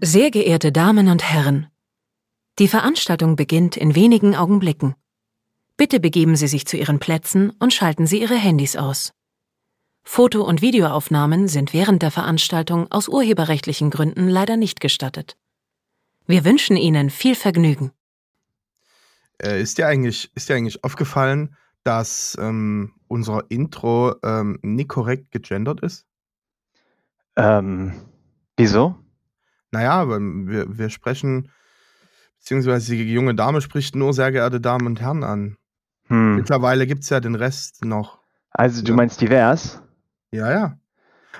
Sehr geehrte Damen und Herren, die Veranstaltung beginnt in wenigen Augenblicken. Bitte begeben Sie sich zu Ihren Plätzen und schalten Sie Ihre Handys aus. Foto- und Videoaufnahmen sind während der Veranstaltung aus urheberrechtlichen Gründen leider nicht gestattet. Wir wünschen Ihnen viel Vergnügen. Äh, ist, dir eigentlich, ist dir eigentlich aufgefallen, dass ähm, unser Intro ähm, nicht korrekt gegendert ist? Ähm, wieso? Naja, wir, wir sprechen, beziehungsweise die junge Dame spricht nur sehr geehrte Damen und Herren an. Hm. Mittlerweile gibt es ja den Rest noch. Also du ja. meinst divers? Ja, ja.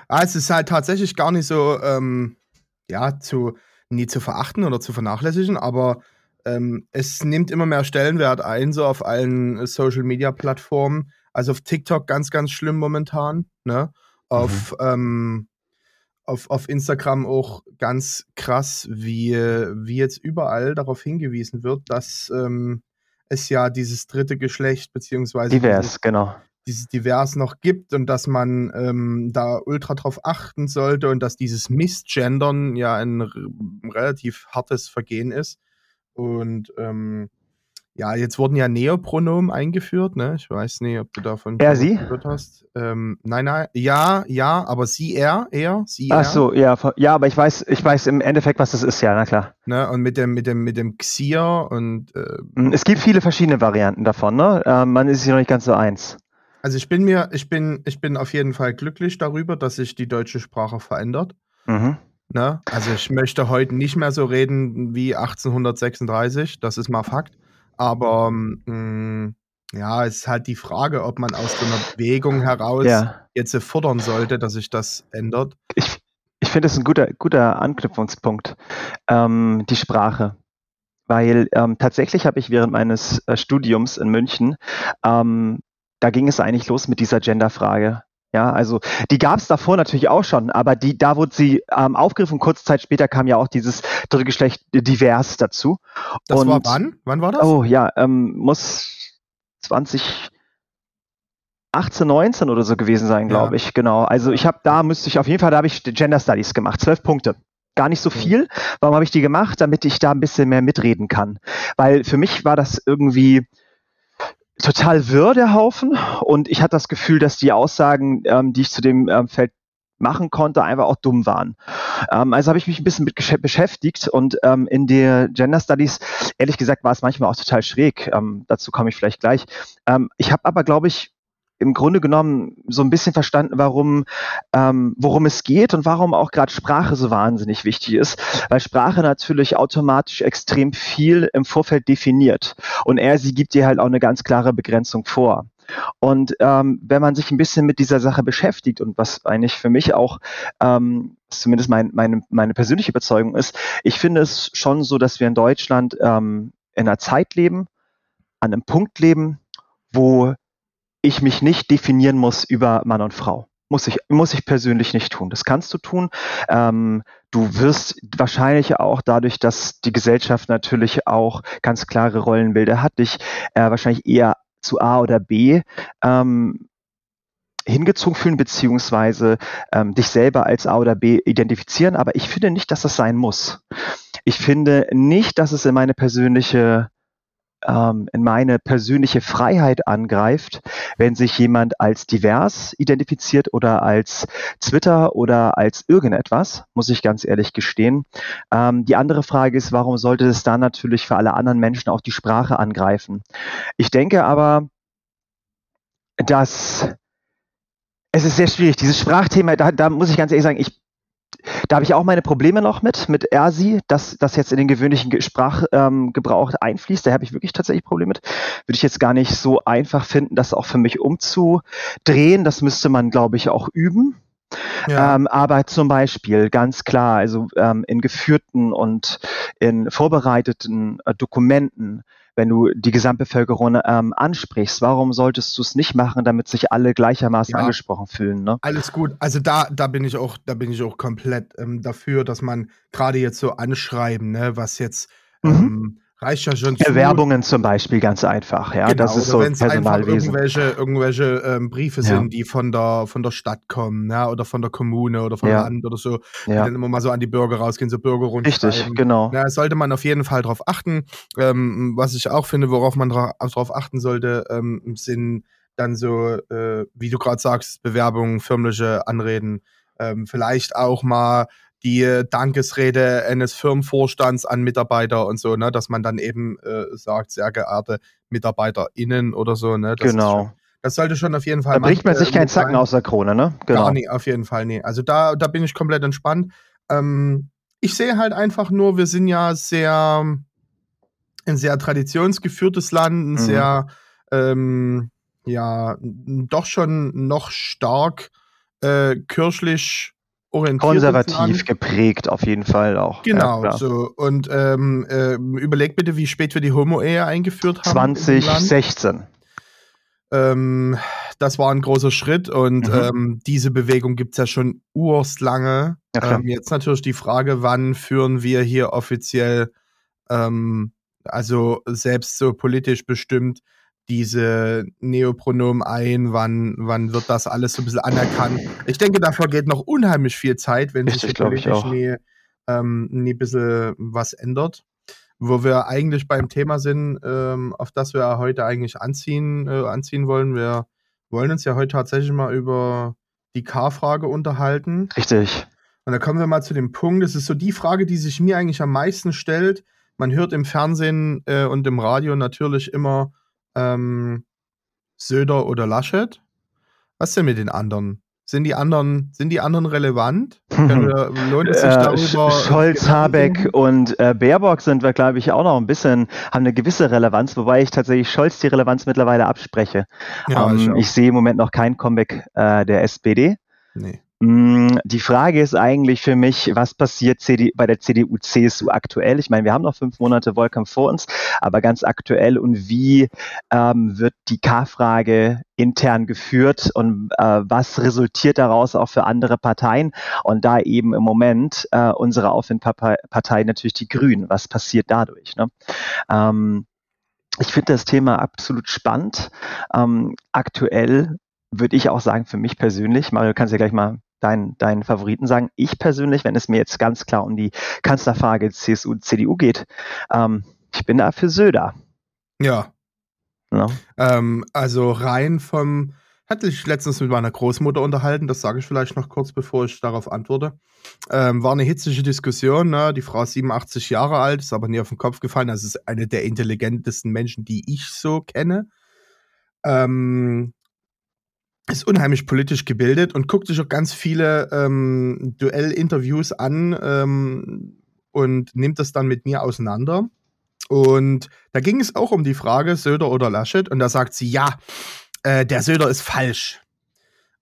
Ah, es ist halt tatsächlich gar nicht so, ähm, ja, zu, nie zu verachten oder zu vernachlässigen, aber ähm, es nimmt immer mehr Stellenwert ein, so auf allen Social Media Plattformen. Also auf TikTok ganz, ganz schlimm momentan, ne? Auf, mhm. ähm, auf, auf Instagram auch ganz krass, wie, wie jetzt überall darauf hingewiesen wird, dass ähm, es ja dieses dritte Geschlecht, beziehungsweise divers, dieses, genau. dieses divers noch gibt und dass man ähm, da ultra drauf achten sollte und dass dieses Missgendern ja ein relativ hartes Vergehen ist. Und ähm, ja, jetzt wurden ja Neopronomen eingeführt, ne? Ich weiß nicht, ob du davon er, sie? gehört hast. Ähm, nein, nein, ja, ja, aber sie, er, er, sie. Ach so, ja, ja, aber ich weiß, ich weiß im Endeffekt, was das ist, ja, na klar. Ne? Und mit dem, mit dem, mit dem Xier und äh, es gibt viele verschiedene Varianten davon, ne? Äh, man ist sich noch nicht ganz so eins. Also ich bin mir, ich bin, ich bin auf jeden Fall glücklich darüber, dass sich die deutsche Sprache verändert. Mhm. Ne? Also ich möchte heute nicht mehr so reden wie 1836, das ist mal Fakt. Aber mh, hm, ja, es ist halt die Frage, ob man aus so einer Bewegung heraus ja. jetzt fordern sollte, dass sich das ändert. Ich, ich finde es ein guter, guter Anknüpfungspunkt, ähm, die Sprache. Weil ähm, tatsächlich habe ich während meines äh, Studiums in München, ähm, da ging es eigentlich los mit dieser Genderfrage. Ja, also die gab es davor natürlich auch schon, aber die, da wurde sie ähm, aufgegriffen. Kurze Zeit später kam ja auch dieses dritte Geschlecht divers dazu. Das Und, war wann? Wann war das? Oh ja, ähm, muss 2018, 19 oder so gewesen sein, glaube ja. ich. Genau. Also ich habe da müsste ich auf jeden Fall, da habe ich Gender Studies gemacht, zwölf Punkte. Gar nicht so viel. Warum habe ich die gemacht? Damit ich da ein bisschen mehr mitreden kann. Weil für mich war das irgendwie total wirr, der Haufen. Und ich hatte das Gefühl, dass die Aussagen, ähm, die ich zu dem ähm, Feld machen konnte, einfach auch dumm waren. Ähm, also habe ich mich ein bisschen mit beschäftigt und ähm, in der Gender Studies, ehrlich gesagt, war es manchmal auch total schräg. Ähm, dazu komme ich vielleicht gleich. Ähm, ich habe aber, glaube ich, im Grunde genommen so ein bisschen verstanden, warum, ähm, worum es geht und warum auch gerade Sprache so wahnsinnig wichtig ist, weil Sprache natürlich automatisch extrem viel im Vorfeld definiert und er, sie gibt dir halt auch eine ganz klare Begrenzung vor. Und ähm, wenn man sich ein bisschen mit dieser Sache beschäftigt und was eigentlich für mich auch ähm, zumindest mein, meine, meine persönliche Überzeugung ist, ich finde es schon so, dass wir in Deutschland ähm, in einer Zeit leben, an einem Punkt leben, wo ich mich nicht definieren muss über Mann und Frau. Muss ich, muss ich persönlich nicht tun. Das kannst du tun. Ähm, du wirst wahrscheinlich auch dadurch, dass die Gesellschaft natürlich auch ganz klare Rollenbilder hat, dich äh, wahrscheinlich eher zu A oder B ähm, hingezogen fühlen, beziehungsweise ähm, dich selber als A oder B identifizieren. Aber ich finde nicht, dass das sein muss. Ich finde nicht, dass es in meine persönliche ähm, in meine persönliche Freiheit angreift, wenn sich jemand als divers identifiziert oder als Twitter oder als irgendetwas, muss ich ganz ehrlich gestehen. Ähm, die andere Frage ist, warum sollte es dann natürlich für alle anderen Menschen auch die Sprache angreifen? Ich denke aber, dass es ist sehr schwierig. Dieses Sprachthema, da, da muss ich ganz ehrlich sagen, ich da habe ich auch meine Probleme noch mit, mit ERSI, dass das jetzt in den gewöhnlichen Sprachgebrauch ähm, einfließt. Da habe ich wirklich tatsächlich Probleme mit. Würde ich jetzt gar nicht so einfach finden, das auch für mich umzudrehen. Das müsste man, glaube ich, auch üben. Ja. Ähm, aber zum Beispiel ganz klar, also ähm, in geführten und in vorbereiteten äh, Dokumenten wenn du die Gesamtbevölkerung ähm, ansprichst. Warum solltest du es nicht machen, damit sich alle gleichermaßen ja, angesprochen fühlen? Ne? Alles gut. Also da, da bin ich auch, da bin ich auch komplett ähm, dafür, dass man gerade jetzt so anschreiben, ne, was jetzt mhm. Reicht ja schon Bewerbungen zu. zum Beispiel ganz einfach, ja. Genau, das ist so Personalwesen. irgendwelche, irgendwelche ähm, Briefe ja. sind, die von der, von der Stadt kommen, ja, oder von der Kommune oder vom ja. Land oder so, die dann immer mal so an die Bürger rausgehen, so Bürgerrundschreiben. Richtig, genau. Ja, sollte man auf jeden Fall darauf achten. Ähm, was ich auch finde, worauf man darauf achten sollte, ähm, sind dann so, äh, wie du gerade sagst, Bewerbungen, firmliche Anreden, ähm, vielleicht auch mal die Dankesrede eines Firmenvorstands an Mitarbeiter und so, ne, dass man dann eben äh, sagt, sehr geehrte MitarbeiterInnen oder so, ne? Das genau. Schon, das sollte schon auf jeden Fall. Da bricht man sich äh, keinen Zacken aus der Krone, ne? Genau. Gar nicht, auf jeden Fall, nee. Also da, da bin ich komplett entspannt. Ähm, ich sehe halt einfach nur, wir sind ja sehr ein sehr traditionsgeführtes Land, ein mhm. sehr ähm, ja doch schon noch stark äh, kirchlich. Konservativ geprägt auf jeden Fall auch. Genau, ja, so. Und ähm, äh, überleg bitte, wie spät wir die Homo-Ehe eingeführt haben. 2016. Ähm, das war ein großer Schritt und mhm. ähm, diese Bewegung gibt es ja schon urstlange. Ja, ähm, jetzt natürlich die Frage, wann führen wir hier offiziell, ähm, also selbst so politisch bestimmt, diese Neopronomen ein? Wann, wann wird das alles so ein bisschen anerkannt? Ich denke, davor geht noch unheimlich viel Zeit, wenn Richtig, sich politisch nie, ähm, nie ein bisschen was ändert. Wo wir eigentlich beim Thema sind, ähm, auf das wir heute eigentlich anziehen, äh, anziehen wollen. Wir wollen uns ja heute tatsächlich mal über die K-Frage unterhalten. Richtig. Und da kommen wir mal zu dem Punkt, das ist so die Frage, die sich mir eigentlich am meisten stellt. Man hört im Fernsehen äh, und im Radio natürlich immer, ähm, Söder oder Laschet. Was denn mit den anderen? Sind die anderen, sind die anderen relevant? Wir, lohnt es sich äh, darüber? Scholz, Habeck und äh, Baerbock sind wir, glaube ich, auch noch ein bisschen, haben eine gewisse Relevanz, wobei ich tatsächlich Scholz die Relevanz mittlerweile abspreche. Ja, ähm, ich, ich, sehe im Moment noch kein Comeback äh, der SPD. Nee. Die Frage ist eigentlich für mich, was passiert bei der CDU, CSU aktuell? Ich meine, wir haben noch fünf Monate Wahlkampf vor uns, aber ganz aktuell und wie ähm, wird die K-Frage intern geführt und äh, was resultiert daraus auch für andere Parteien? Und da eben im Moment äh, unsere Aufwindpartei natürlich die Grünen. Was passiert dadurch? Ne? Ähm, ich finde das Thema absolut spannend. Ähm, aktuell würde ich auch sagen, für mich persönlich, Mario, kannst du ja gleich mal deinen, deinen Favoriten sagen. Ich persönlich, wenn es mir jetzt ganz klar um die Kanzlerfrage CSU, CDU geht, ähm, ich bin da für Söder. Ja. ja. Ähm, also rein vom, hatte ich letztens mit meiner Großmutter unterhalten, das sage ich vielleicht noch kurz, bevor ich darauf antworte. Ähm, war eine hitzige Diskussion, ne? die Frau ist 87 Jahre alt, ist aber nie auf den Kopf gefallen, das ist eine der intelligentesten Menschen, die ich so kenne. Ähm, ist unheimlich politisch gebildet und guckt sich auch ganz viele ähm, Duellinterviews an ähm, und nimmt das dann mit mir auseinander. Und da ging es auch um die Frage, Söder oder Laschet. Und da sagt sie, ja, äh, der Söder ist falsch.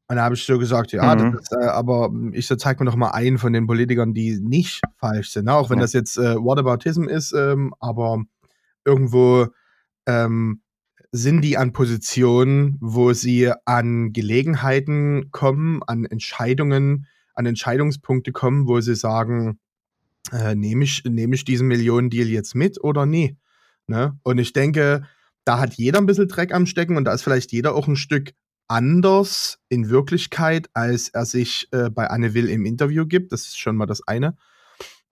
Und da habe ich so gesagt, ja, mhm. ist, äh, aber ich so, zeig mir doch mal einen von den Politikern, die nicht falsch sind. Ne? Auch wenn das jetzt äh, Whataboutism ist, ähm, aber irgendwo ähm, sind die an Positionen, wo sie an Gelegenheiten kommen, an Entscheidungen, an Entscheidungspunkte kommen, wo sie sagen, äh, nehme ich, nehm ich diesen Millionendeal jetzt mit oder nie? Ne? Und ich denke, da hat jeder ein bisschen Dreck am Stecken und da ist vielleicht jeder auch ein Stück anders in Wirklichkeit, als er sich äh, bei Anne Will im Interview gibt. Das ist schon mal das eine.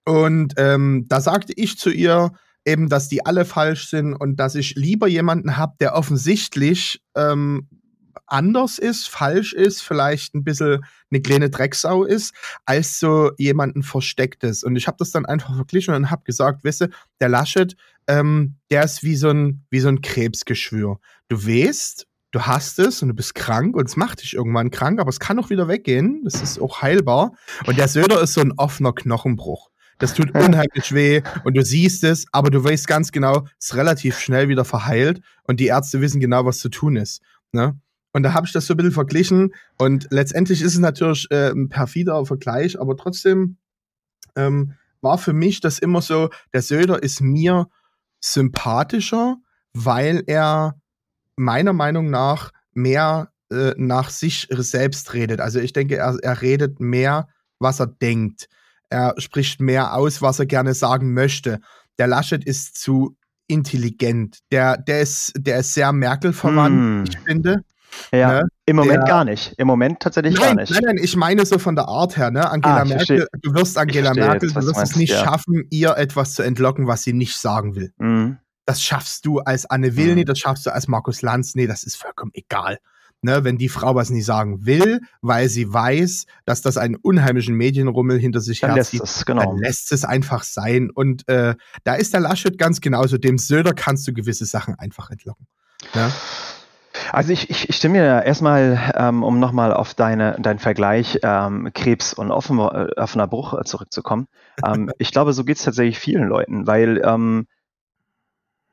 Und ähm, da sagte ich zu ihr, eben, dass die alle falsch sind und dass ich lieber jemanden habe, der offensichtlich ähm, anders ist, falsch ist, vielleicht ein bisschen eine kleine Drecksau ist, als so jemanden Verstecktes. Und ich habe das dann einfach verglichen und habe gesagt, weißt der Laschet, ähm, der ist wie so, ein, wie so ein Krebsgeschwür. Du weißt, du hast es und du bist krank und es macht dich irgendwann krank, aber es kann auch wieder weggehen. Das ist auch heilbar. Und der Söder ist so ein offener Knochenbruch. Das tut unheimlich weh und du siehst es, aber du weißt ganz genau, es ist relativ schnell wieder verheilt und die Ärzte wissen genau, was zu tun ist. Ne? Und da habe ich das so ein bisschen verglichen und letztendlich ist es natürlich äh, ein perfider Vergleich, aber trotzdem ähm, war für mich das immer so, der Söder ist mir sympathischer, weil er meiner Meinung nach mehr äh, nach sich selbst redet. Also ich denke, er, er redet mehr, was er denkt. Er spricht mehr aus, was er gerne sagen möchte. Der Laschet ist zu intelligent. Der, der, ist, der ist sehr Merkel verwandt, Hm. ich finde. Ja, Ne? im Moment Der- gar nicht. Im Moment tatsächlich gar Nein, nicht. nein, nein, ich meine so von der Art her, ne? Angela Ah, Merkel, verstehe. du wirst Angela verstehe Merkel, du wirst es nicht ja. schaffen, ihr etwas zu entlocken, was sie nicht sagen will. Mhm. Das schaffst du als Anne Will Mhm. nicht, das schaffst du als Markus Lanz, nee, das ist vollkommen egal. Ne, wenn die Frau was nicht sagen will, weil sie weiß, dass das einen unheimlichen Medienrummel hinter sich Dann lässt herzieht, es, genau. dann lässt es einfach sein. Und äh, da ist der Laschet ganz genauso. Dem Söder kannst du gewisse Sachen einfach entlocken. Ne? Also ich, ich, ich stimme dir erstmal, ähm, um nochmal auf deine, deinen Vergleich ähm, Krebs und offen, äh, offener Bruch äh, zurückzukommen. Ähm, ich glaube, so geht es tatsächlich vielen Leuten, weil ähm,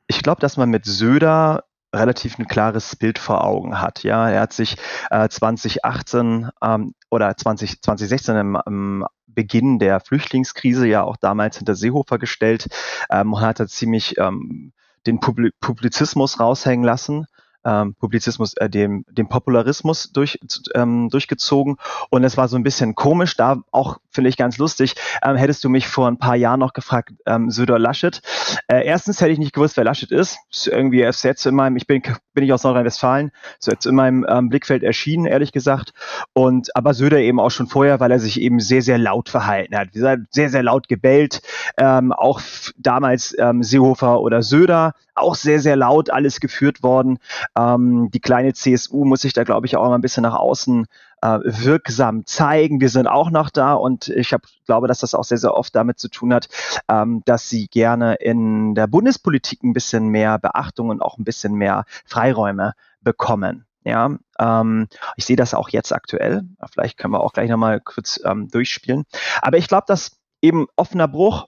ich glaube, dass man mit Söder relativ ein klares Bild vor Augen hat. Ja, er hat sich äh, 2018 ähm, oder 20, 2016 im, im Beginn der Flüchtlingskrise ja auch damals hinter Seehofer gestellt ähm, und hat da ziemlich ähm, den Publi Publizismus raushängen lassen. Ähm, Publizismus, äh, dem, dem Popularismus durch, ähm, durchgezogen. Und es war so ein bisschen komisch, da auch, finde ich, ganz lustig. Ähm, hättest du mich vor ein paar Jahren noch gefragt, ähm, Söder Laschet. Äh, erstens hätte ich nicht gewusst, wer Laschet ist. Ist irgendwie ist jetzt in meinem, ich bin, bin ich aus Nordrhein-Westfalen, ist jetzt in meinem ähm, Blickfeld erschienen, ehrlich gesagt. Und aber Söder eben auch schon vorher, weil er sich eben sehr, sehr laut verhalten hat. Sehr, sehr laut gebellt. Ähm, auch damals ähm, Seehofer oder Söder, auch sehr, sehr laut alles geführt worden. Ähm, die kleine CSU muss sich da, glaube ich, auch mal ein bisschen nach außen äh, wirksam zeigen. Wir sind auch noch da und ich hab, glaube, dass das auch sehr, sehr oft damit zu tun hat, ähm, dass sie gerne in der Bundespolitik ein bisschen mehr Beachtung und auch ein bisschen mehr Freiräume bekommen. Ja, ähm, ich sehe das auch jetzt aktuell. Vielleicht können wir auch gleich nochmal kurz ähm, durchspielen. Aber ich glaube, dass eben offener Bruch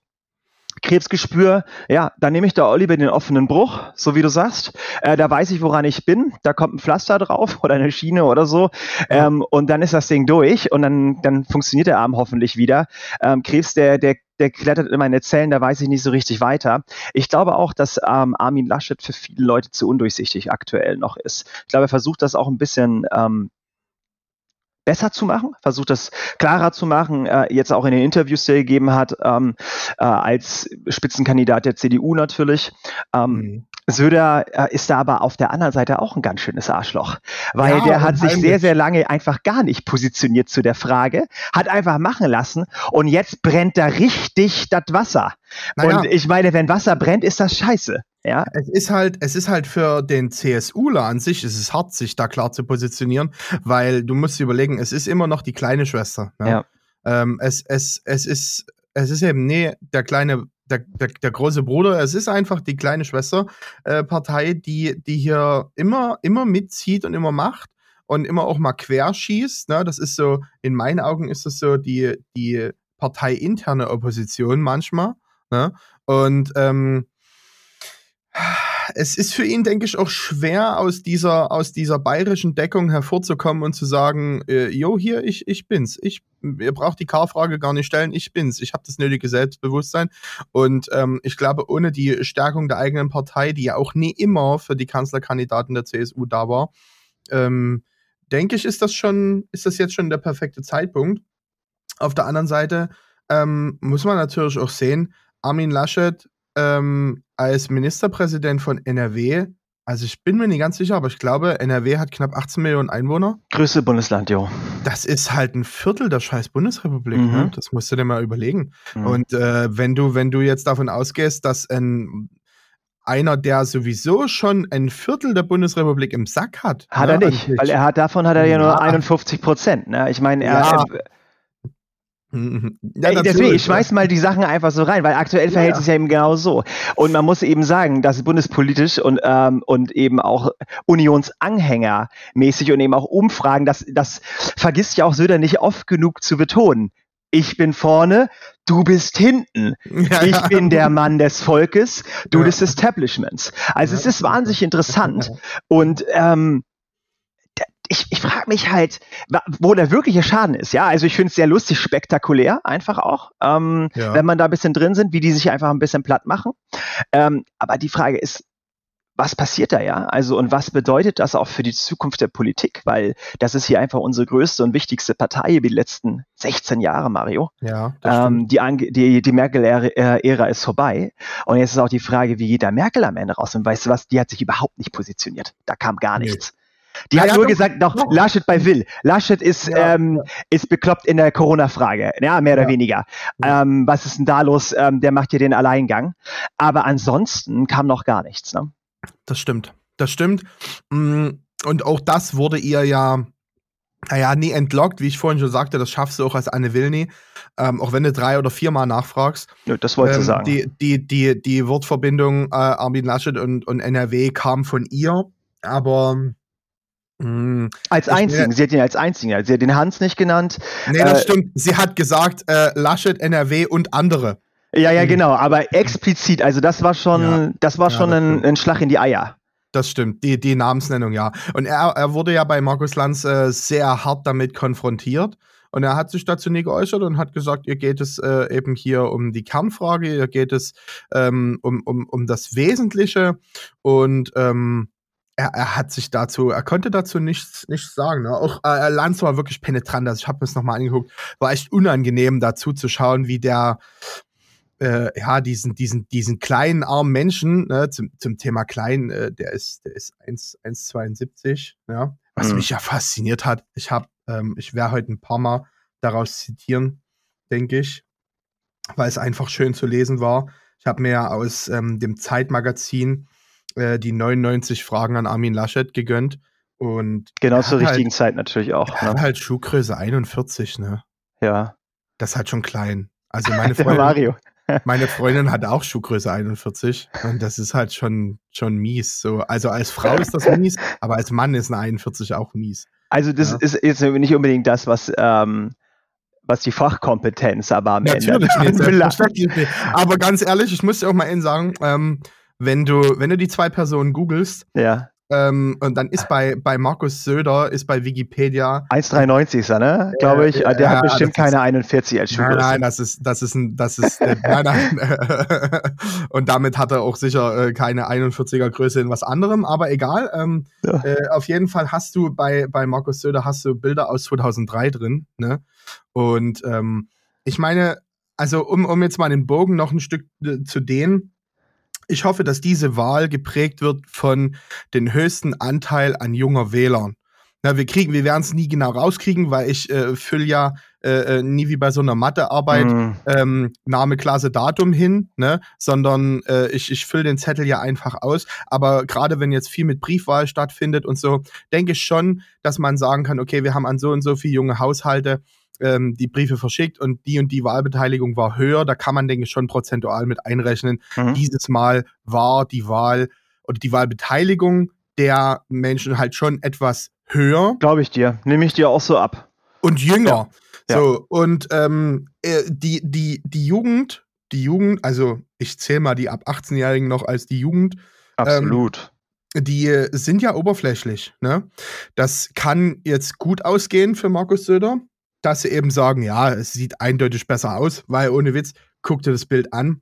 Krebsgespür, ja, dann nehme ich da lieber den offenen Bruch, so wie du sagst. Äh, da weiß ich, woran ich bin. Da kommt ein Pflaster drauf oder eine Schiene oder so. Ähm, und dann ist das Ding durch und dann, dann funktioniert der Arm hoffentlich wieder. Ähm, Krebs, der, der, der klettert in meine Zellen, da weiß ich nicht so richtig weiter. Ich glaube auch, dass ähm, Armin Laschet für viele Leute zu undurchsichtig aktuell noch ist. Ich glaube, er versucht das auch ein bisschen ähm, besser zu machen, versucht das klarer zu machen, äh, jetzt auch in den Interviews, die er gegeben hat, ähm, äh, als Spitzenkandidat der CDU natürlich. Ähm, Mhm. Söder äh, ist da aber auf der anderen Seite auch ein ganz schönes Arschloch, weil Ja, der hat sich sehr, sehr lange einfach gar nicht positioniert zu der Frage, hat einfach machen lassen und jetzt brennt da richtig das Wasser. Naja. Und ich meine, wenn Wasser brennt, ist das scheiße. Ja, Es ist halt, es ist halt für den CSUler an sich, es ist hart, sich da klar zu positionieren, weil du musst überlegen, es ist immer noch die kleine Schwester. Ne? Ja. Ähm, es, es, es ist, es ist eben, nee, der kleine, der, der, der große Bruder, es ist einfach die kleine Schwesterpartei, äh, Partei, die, die hier immer, immer mitzieht und immer macht und immer auch mal querschießt. Ne? Das ist so, in meinen Augen ist das so die, die parteiinterne Opposition manchmal. Ne? Und ähm, es ist für ihn, denke ich, auch schwer, aus dieser, aus dieser bayerischen Deckung hervorzukommen und zu sagen, äh, jo, hier, ich, ich bin's. Ich, ihr braucht die K-Frage gar nicht stellen, ich bin's. Ich habe das nötige Selbstbewusstsein. Und ähm, ich glaube, ohne die Stärkung der eigenen Partei, die ja auch nie immer für die Kanzlerkandidaten der CSU da war, ähm, denke ich, ist das schon, ist das jetzt schon der perfekte Zeitpunkt. Auf der anderen Seite ähm, muss man natürlich auch sehen, Armin Laschet ähm, als Ministerpräsident von NRW, also ich bin mir nicht ganz sicher, aber ich glaube, NRW hat knapp 18 Millionen Einwohner. größte Bundesland, jo. Das ist halt ein Viertel der scheiß Bundesrepublik, Mhm. ne? Das musst du dir mal überlegen. Mhm. Und äh, wenn du, wenn du jetzt davon ausgehst, dass ein einer, der sowieso schon ein Viertel der Bundesrepublik im Sack hat. Hat ne, er nicht, weil er hat davon hat er ja, nur Ja. 51 Prozent. Ne? Ich meine, er, Ja. Ja, Ey, deswegen, natürlich, ich schmeiß mal die Sachen einfach so rein, weil aktuell verhält Ja. es ja eben genau so. Und man muss eben sagen, dass bundespolitisch und, ähm, und eben auch Unionsanhängermäßig und eben auch Umfragen, das, das vergisst ja auch Söder nicht oft genug zu betonen. Ich bin vorne, du bist hinten. Ja, Ich ja. bin der Mann des Volkes, du Ja. des Establishments. Also Ja, es ist wahnsinnig interessant. Ja. Und ähm, ich, ich frage mich halt, wo der wirkliche Schaden ist. Ja, also ich finde es sehr lustig, spektakulär einfach auch, ähm, Ja. wenn man da ein bisschen drin sind, wie die sich einfach ein bisschen platt machen. Ähm, aber die Frage ist, was passiert da ja? Also und was bedeutet das auch für die Zukunft der Politik? Weil das ist hier einfach unsere größte und wichtigste Partei über die letzten 16 Jahre, Mario. Ja, ähm, die, die, die Merkel-Ära ist vorbei. Und jetzt ist auch die Frage, wie geht da Merkel am Ende raus? Und weißt du was, die hat sich überhaupt nicht positioniert. Da kam gar nichts. Die ja, hat ja, nur gesagt, doch, doch, Laschet bei Will. Laschet ist, ja, ähm, ist bekloppt in der Corona-Frage, ja, mehr oder weniger. Ähm, was ist denn da los? Ähm, der macht hier den Alleingang. Aber ansonsten kam noch gar nichts. Ne? Das stimmt. Das stimmt. Mm, und auch das wurde ihr ja, naja, nie entlockt, wie ich vorhin schon sagte, das schaffst du auch als Anne Wilny, ähm, auch wenn du drei oder viermal nachfragst. Ja, das wollte ähm, sagen. Die, die, die, die Wortverbindung äh, Armin Laschet und, und NRW kam von ihr, aber als einzigen, sie hat ihn als einzigen, sie hat den Hans nicht genannt. Nee, das äh, stimmt. Sie hat gesagt, äh, Laschet, NRW und andere. Ja, ja, mhm. genau, aber explizit, also das war schon, ja. das war schon ja, das ein, ein, Schlag in die Eier. Das stimmt, die, die Namensnennung, ja. Und er, er wurde ja bei Markus Lanz äh, sehr hart damit konfrontiert. Und er hat sich dazu nie geäußert und hat gesagt, ihr geht es äh, eben hier um die Kernfrage, ihr geht es ähm, um, um, um das Wesentliche. Und ähm, er, er, hat sich dazu, er konnte dazu nichts, nichts sagen. Ne? Auch äh, Lanz war wirklich penetrant. Also ich habe mir das nochmal angeguckt. War echt unangenehm, dazu zu schauen, wie der, äh, ja, diesen, diesen, diesen kleinen armen Menschen, ne, zum, zum Thema klein, äh, der ist, der ist 1,72, ja. Was mhm. mich ja fasziniert hat. Ich habe, ähm, ich werde heute ein paar Mal daraus zitieren, denke ich, weil es einfach schön zu lesen war. Ich habe mir aus ähm, dem Zeitmagazin äh, die 99 Fragen an Armin Laschet gegönnt. Und genau zur richtigen halt, Zeit natürlich auch. Ne? halt Schuhgröße 41, ne? Ja. Das ist halt schon klein. Also meine Freundin, Mario. Meine Freundin hat auch Schuhgröße 41 und das ist halt schon, schon mies. So, also als Frau ist das mies, aber als Mann ist eine 41 auch mies. Also das ja. ist jetzt nicht unbedingt das, was, ähm, was die Fachkompetenz aber am Natürlich Ende. Nicht, aber ganz ehrlich, ich muss dir auch mal eben sagen, ähm, wenn du, wenn du die zwei Personen googelst, ja. Ähm, und dann ist bei, bei Markus Söder, ist bei Wikipedia. 1,93 ist er, ne? Glaube ich. Der ja, hat bestimmt keine ist, 41 als Schuhgröße. Nein, nein, das ist, das ist ein, das ist, äh, nein, nein. und damit hat er auch sicher äh, keine 41er Größe in was anderem, aber egal. Ähm, ja. äh, auf jeden Fall hast du bei, bei Markus Söder hast du Bilder aus 2003 drin, ne? Und ähm, ich meine, also um, um jetzt mal den Bogen noch ein Stück äh, zu dehnen, ich hoffe, dass diese Wahl geprägt wird von den höchsten Anteil an junger Wählern. Na, wir kriegen, wir werden es nie genau rauskriegen, weil ich äh, fülle ja äh, äh, nie wie bei so einer Mathearbeit mm. ähm, Name, Klasse, Datum hin, ne? sondern äh, ich, ich fülle den Zettel ja einfach aus. Aber gerade wenn jetzt viel mit Briefwahl stattfindet und so, denke ich schon, dass man sagen kann, okay, wir haben an so und so viele junge Haushalte, ähm, die Briefe verschickt und die und die Wahlbeteiligung war höher. Da kann man, denke ich, schon prozentual mit einrechnen. Mhm. Dieses Mal war die Wahl oder die Wahlbeteiligung der Menschen halt schon etwas höher. Glaube ich dir. Nehme ich dir auch so ab. Und jünger. Ja. So, ja. und ähm, äh, die, die, die Jugend, die Jugend, also ich zähle mal die ab 18-Jährigen noch als die Jugend. Ähm, Absolut. Ähm, die sind ja oberflächlich. Ne? Das kann jetzt gut ausgehen für Markus Söder dass sie eben sagen, ja, es sieht eindeutig besser aus, weil ohne Witz, guck dir das Bild an.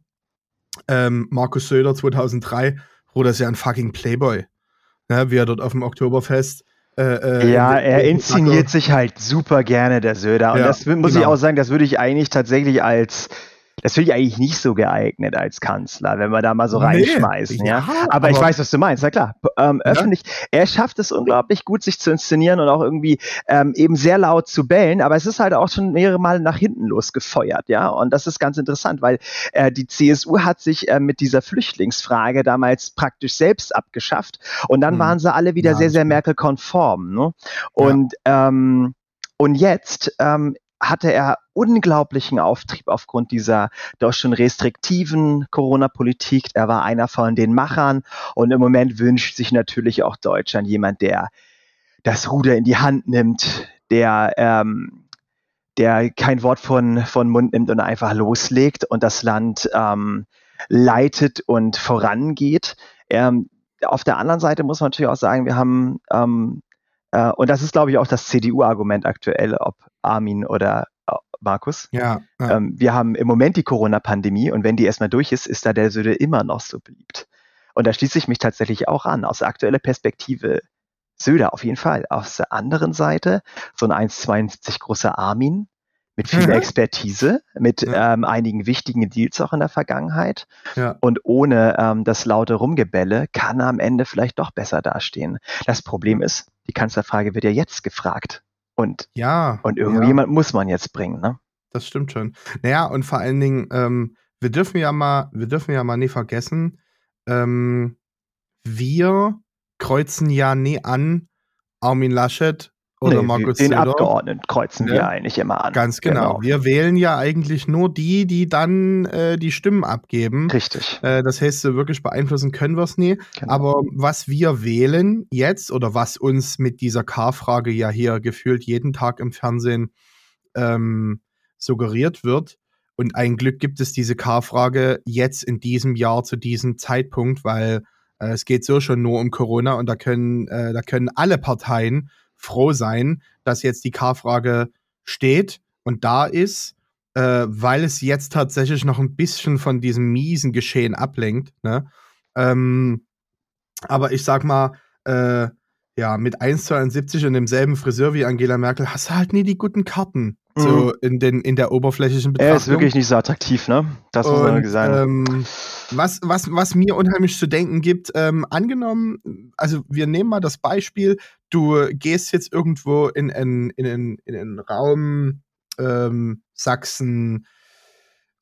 Ähm, Markus Söder 2003, Bruder ist ja ein fucking Playboy. Ne, wie er dort auf dem Oktoberfest äh, äh, ja, er inszeniert sich halt super gerne, der Söder. Und ja, das muss genau. ich auch sagen, das würde ich eigentlich tatsächlich als das finde ich eigentlich nicht so geeignet als Kanzler, wenn wir da mal so nee, reinschmeißen. Ja, ja? Aber, aber, ich weiß, was du meinst. Na klar, ähm, ja. öffentlich. Er schafft es unglaublich gut, sich zu inszenieren und auch irgendwie ähm, eben sehr laut zu bellen. Aber es ist halt auch schon mehrere Mal nach hinten losgefeuert. Ja, und das ist ganz interessant, weil äh, die CSU hat sich äh, mit dieser Flüchtlingsfrage damals praktisch selbst abgeschafft. Und dann hm. waren sie alle wieder ja, sehr, sehr Merkel-konform. Ne? Und ähm, und jetzt ähm, hatte er unglaublichen Auftrieb aufgrund dieser doch schon restriktiven Corona-Politik. Er war einer von den Machern und im Moment wünscht sich natürlich auch Deutschland jemand, der das Ruder in die Hand nimmt, der, ähm, der kein Wort von, von Mund nimmt und einfach loslegt und das Land ähm, leitet und vorangeht. Ähm, auf der anderen Seite muss man natürlich auch sagen, wir haben ähm, äh, und das ist, glaube ich, auch das CDU-Argument aktuell, ob Armin oder Markus. Ja, ja. Ähm, wir haben im Moment die Corona-Pandemie und wenn die erstmal durch ist, ist da der Söder immer noch so beliebt. Und da schließe ich mich tatsächlich auch an. Aus aktueller Perspektive Söder auf jeden Fall. Auf der anderen Seite so ein 1,72 großer Armin mit viel mhm. Expertise, mit ja. ähm, einigen wichtigen Deals auch in der Vergangenheit. Ja. Und ohne ähm, das laute Rumgebälle kann er am Ende vielleicht doch besser dastehen. Das Problem ist, die Kanzlerfrage wird ja jetzt gefragt. Und, ja, und irgendjemand ja. muss man jetzt bringen, ne? Das stimmt schon. Naja, und vor allen Dingen, ähm, wir dürfen ja mal, wir dürfen ja mal nie vergessen, ähm, wir kreuzen ja nie an Armin Laschet oder nee, Markus Den Söder. Abgeordneten kreuzen ja. wir eigentlich immer an. Ganz genau. genau. Wir wählen ja eigentlich nur die, die dann äh, die Stimmen abgeben. Richtig. Äh, das heißt, so wirklich beeinflussen können wir es nie. Genau. Aber was wir wählen jetzt oder was uns mit dieser K-Frage ja hier gefühlt jeden Tag im Fernsehen ähm, suggeriert wird, und ein Glück gibt es diese K-Frage jetzt in diesem Jahr zu diesem Zeitpunkt, weil äh, es geht so schon nur um Corona und da können, äh, da können alle Parteien froh sein, dass jetzt die K-Frage steht und da ist, äh, weil es jetzt tatsächlich noch ein bisschen von diesem miesen Geschehen ablenkt. Ne? Ähm, aber ich sag mal, äh, ja, mit 1,72 und demselben Friseur wie Angela Merkel hast du halt nie die guten Karten. Mhm. So in, den, in der oberflächlichen Betrachtung. Er ist wirklich nicht so attraktiv, ne? Das muss man sagen. Ähm, was, was, was mir unheimlich zu denken gibt, ähm, angenommen, also wir nehmen mal das Beispiel, du gehst jetzt irgendwo in einen in in, in in Raum ähm, Sachsen,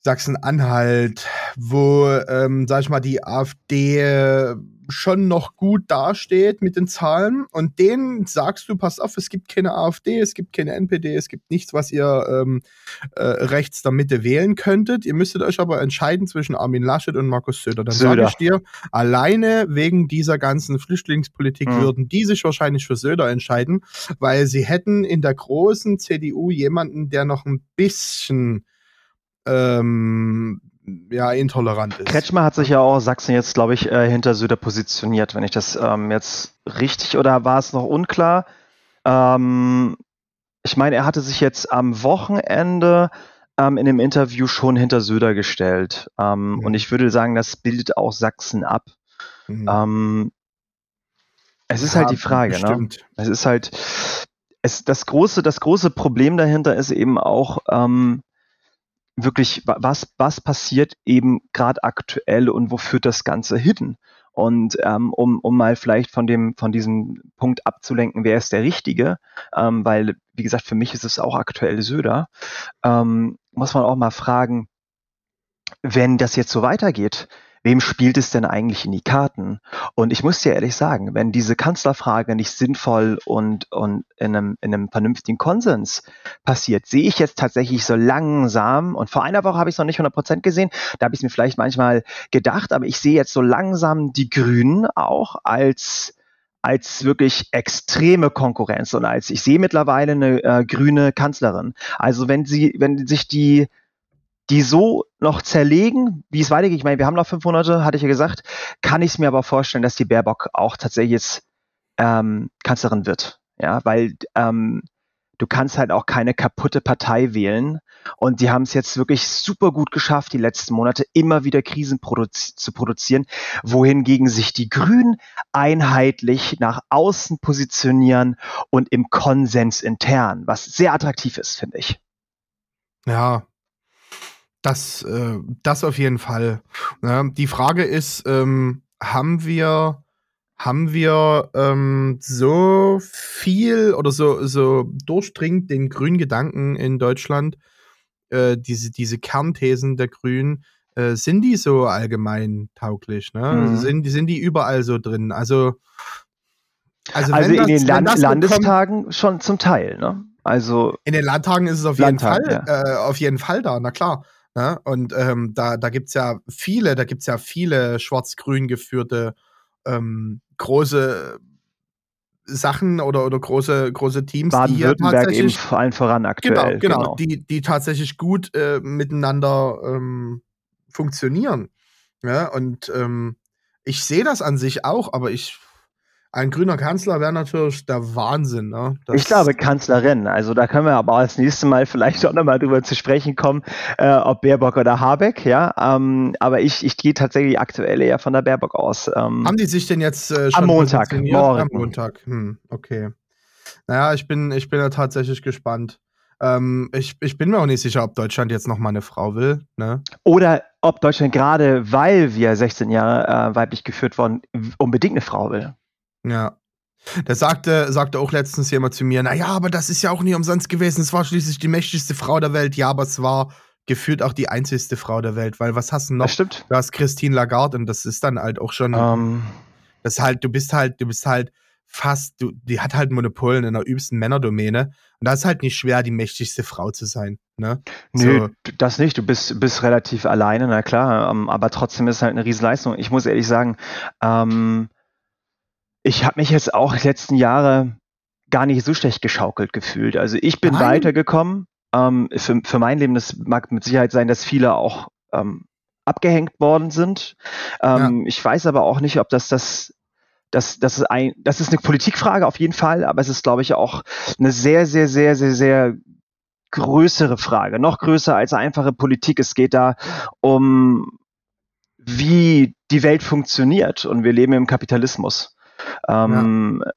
Sachsen-Anhalt, wo, ähm, sag ich mal, die AfD schon noch gut dasteht mit den Zahlen und denen sagst du, pass auf, es gibt keine AfD, es gibt keine NPD, es gibt nichts, was ihr ähm, äh, rechts der Mitte wählen könntet. Ihr müsstet euch aber entscheiden zwischen Armin Laschet und Markus Söder. Dann sage ich dir, alleine wegen dieser ganzen Flüchtlingspolitik mhm. würden die sich wahrscheinlich für Söder entscheiden, weil sie hätten in der großen CDU jemanden, der noch ein bisschen ähm, ja, intolerant ist. Kretschmer hat sich ja auch Sachsen jetzt, glaube ich, äh, hinter Söder positioniert, wenn ich das ähm, jetzt richtig oder war es noch unklar? Ähm, ich meine, er hatte sich jetzt am Wochenende ähm, in dem Interview schon hinter Söder gestellt. Ähm, mhm. Und ich würde sagen, das bildet auch Sachsen ab. Mhm. Ähm, es ist ja, halt die Frage, ne? Es ist halt, es, das, große, das große Problem dahinter ist eben auch, ähm, wirklich, was, was passiert eben gerade aktuell und wo führt das Ganze hin? Und ähm, um, um mal vielleicht von dem, von diesem Punkt abzulenken, wer ist der Richtige, ähm, weil, wie gesagt, für mich ist es auch aktuell Söder, ähm, muss man auch mal fragen, wenn das jetzt so weitergeht, wem spielt es denn eigentlich in die Karten? Und ich muss dir ehrlich sagen, wenn diese Kanzlerfrage nicht sinnvoll und, und in, einem, in einem vernünftigen Konsens passiert, sehe ich jetzt tatsächlich so langsam, und vor einer Woche habe ich es noch nicht 100% gesehen, da habe ich es mir vielleicht manchmal gedacht, aber ich sehe jetzt so langsam die Grünen auch als als wirklich extreme Konkurrenz und als ich sehe mittlerweile eine äh, grüne Kanzlerin. Also wenn sie, wenn sich die die so noch zerlegen, wie es weitergeht. Ich meine, wir haben noch fünf Monate, hatte ich ja gesagt. Kann ich es mir aber vorstellen, dass die Baerbock auch tatsächlich jetzt ähm, Kanzlerin wird. Ja, weil ähm, du kannst halt auch keine kaputte Partei wählen. Und die haben es jetzt wirklich super gut geschafft, die letzten Monate immer wieder Krisen produzi zu produzieren, wohingegen sich die Grünen einheitlich nach außen positionieren und im Konsens intern, was sehr attraktiv ist, finde ich. Ja, das, äh, das auf jeden Fall. Ja, die Frage ist, ähm, haben wir, haben wir ähm, so viel oder so, so durchdringend den grünen Gedanken in Deutschland, äh, diese, diese Kernthesen der Grünen, äh, sind die so allgemein tauglich? Ne? Mhm. Sind, sind die überall so drin? Also, also, also in das, den Land Landestagen kommt, schon zum Teil, ne? Also in den Landtagen ist es auf jeden Fall, ja. äh, auf jeden Fall da, na klar. Ne? Und ähm, da, da gibt es ja viele, da gibt es ja viele schwarz-grün geführte ähm, große Sachen oder, oder große, große Teams, die hier tatsächlich vor allem voran aktuell. Genau, genau, genau. Die, die tatsächlich gut äh, miteinander ähm, funktionieren. Ja, und ähm, ich sehe das an sich auch, aber ich, ein grüner Kanzler wäre natürlich der Wahnsinn. Ne? Das ich glaube Kanzlerin. Also da können wir aber als nächstes Mal vielleicht auch nochmal drüber zu sprechen kommen, äh, ob Baerbock oder Habeck. Ja, ähm, aber ich, ich gehe tatsächlich aktuell eher von der Baerbock aus. Ähm, Haben die sich denn jetzt äh, schon am Montag? Morgen. Am Montag. Hm, okay. Naja, ich bin, ich bin ja tatsächlich gespannt. Ähm, ich, ich bin mir auch nicht sicher, ob Deutschland jetzt noch mal eine Frau will. Ne? Oder ob Deutschland gerade, weil wir 16 Jahre äh, weiblich geführt wurden, unbedingt eine Frau will. Ja. Der sagte, sagte auch letztens jemand zu mir, naja, aber das ist ja auch nie umsonst gewesen. Es war schließlich die mächtigste Frau der Welt. Ja, aber es war gefühlt auch die einzigste Frau der Welt, weil was hast du noch? Das stimmt. Du hast Christine Lagarde und das ist dann halt auch schon. Um. Ähm. Das halt, du bist halt, du bist halt fast, du, die hat halt Monopol in einer übsten Männerdomäne. Und da ist halt nicht schwer, die mächtigste Frau zu sein. Ne? Nö, so. das nicht. Du bist, bist relativ alleine, na klar. Ähm, aber trotzdem ist es halt eine Riesenleistung. Ich muss ehrlich sagen, ähm, ich habe mich jetzt auch die letzten Jahre gar nicht so schlecht geschaukelt gefühlt. Also ich bin Nein. weitergekommen. Ähm, für, für mein Leben, das mag mit Sicherheit sein, dass viele auch ähm, abgehängt worden sind. Ähm, ja. Ich weiß aber auch nicht, ob das das das, das, ist ein, das ist eine Politikfrage auf jeden Fall, aber es ist, glaube ich, auch eine sehr, sehr, sehr, sehr, sehr größere Frage, noch größer als einfache Politik. Es geht da um, wie die Welt funktioniert und wir leben im Kapitalismus. Ähm, ja.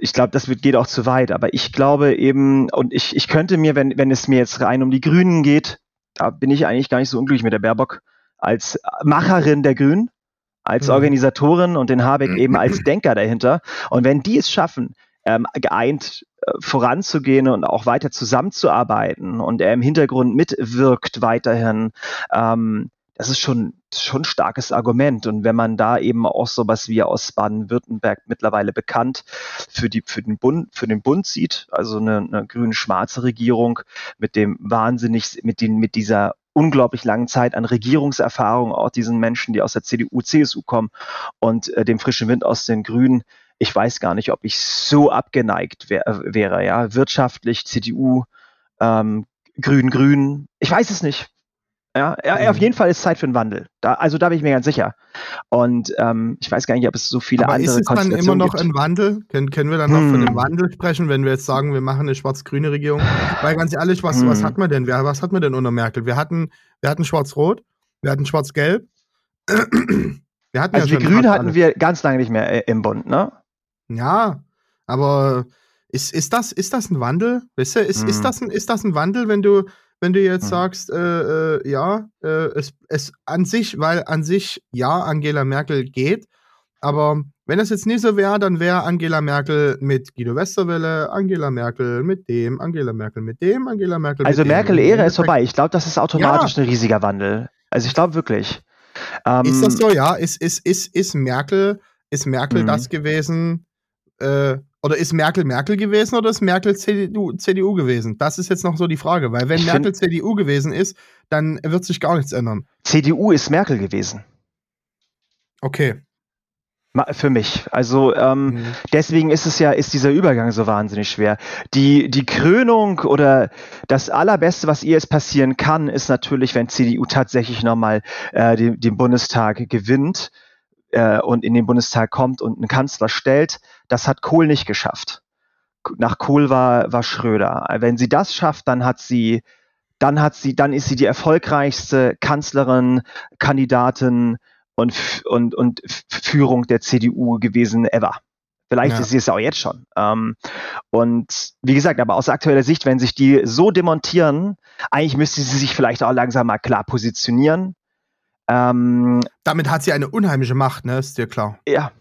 Ich glaube, das wird, geht auch zu weit, aber ich glaube eben, und ich, ich könnte mir, wenn, wenn es mir jetzt rein um die Grünen geht, da bin ich eigentlich gar nicht so unglücklich mit der Baerbock als Macherin der Grünen, als mhm. Organisatorin und den Habeck eben als Denker dahinter. Und wenn die es schaffen, ähm, geeint äh, voranzugehen und auch weiter zusammenzuarbeiten und er im Hintergrund mitwirkt weiterhin, ähm, das ist schon, schon starkes Argument. Und wenn man da eben auch sowas wie aus Baden-Württemberg mittlerweile bekannt für, die, für, den Bund, für den Bund sieht, also eine, eine grün-schwarze Regierung mit dem wahnsinnig, mit, den, mit dieser unglaublich langen Zeit an Regierungserfahrung, auch diesen Menschen, die aus der CDU, CSU kommen und äh, dem frischen Wind aus den Grünen. Ich weiß gar nicht, ob ich so abgeneigt wär, wäre, ja, wirtschaftlich, CDU, ähm, Grün, Grün. Ich weiß es nicht. Ja, ja, auf mhm. jeden Fall ist Zeit für einen Wandel. Da, also da bin ich mir ganz sicher. Und ähm, ich weiß gar nicht, ob es so viele Aber andere ist es dann immer noch gibt. ein Wandel? Können, können wir dann hm. noch von einem Wandel sprechen, wenn wir jetzt sagen, wir machen eine schwarz-grüne Regierung? Weil ganz ehrlich, was, hm. was hat man denn? Was hat man denn unter Merkel? Wir hatten, wir hatten schwarz-rot, wir hatten schwarz-gelb. Wir hatten also ja die Grünen hatten wir ganz lange nicht mehr äh, im Bund, ne? Ja, aber ist, ist, das, ist das ein Wandel? Weißt du, ist, hm. ist, das ein, ist das ein Wandel, wenn du, wenn du jetzt mhm. sagst, äh, äh, ja, äh, es, es an sich, weil an sich, ja, Angela Merkel geht, aber wenn das jetzt nicht so wäre, dann wäre Angela Merkel mit Guido Westerwelle, Angela Merkel mit dem, Angela Merkel mit dem, Angela Merkel also mit Merkel dem. Also Merkel-Ära ist vorbei. Ich glaube, das ist automatisch ja. ein riesiger Wandel. Also ich glaube wirklich. Ähm, ist das so, ja? Ist, ist, ist, ist Merkel, ist Merkel mhm. das gewesen, äh, oder ist Merkel Merkel gewesen oder ist Merkel CDU, CDU gewesen? Das ist jetzt noch so die Frage, weil wenn ich Merkel CDU gewesen ist, dann wird sich gar nichts ändern. CDU ist Merkel gewesen. Okay. Für mich. Also ähm, mhm. deswegen ist es ja, ist dieser Übergang so wahnsinnig schwer. Die, die Krönung oder das Allerbeste, was ihr jetzt passieren kann, ist natürlich, wenn CDU tatsächlich nochmal äh, den, den Bundestag gewinnt äh, und in den Bundestag kommt und einen Kanzler stellt. Das hat Kohl nicht geschafft. Nach Kohl war, war Schröder. Wenn sie das schafft, dann hat sie, dann hat sie, dann ist sie die erfolgreichste Kanzlerin, Kandidatin und, und, und Führung der CDU gewesen ever. Vielleicht ja. ist sie es auch jetzt schon. Ähm, und wie gesagt, aber aus aktueller Sicht, wenn sich die so demontieren, eigentlich müsste sie sich vielleicht auch langsam mal klar positionieren. Ähm, Damit hat sie eine unheimliche Macht, ne? Ist dir klar. Ja.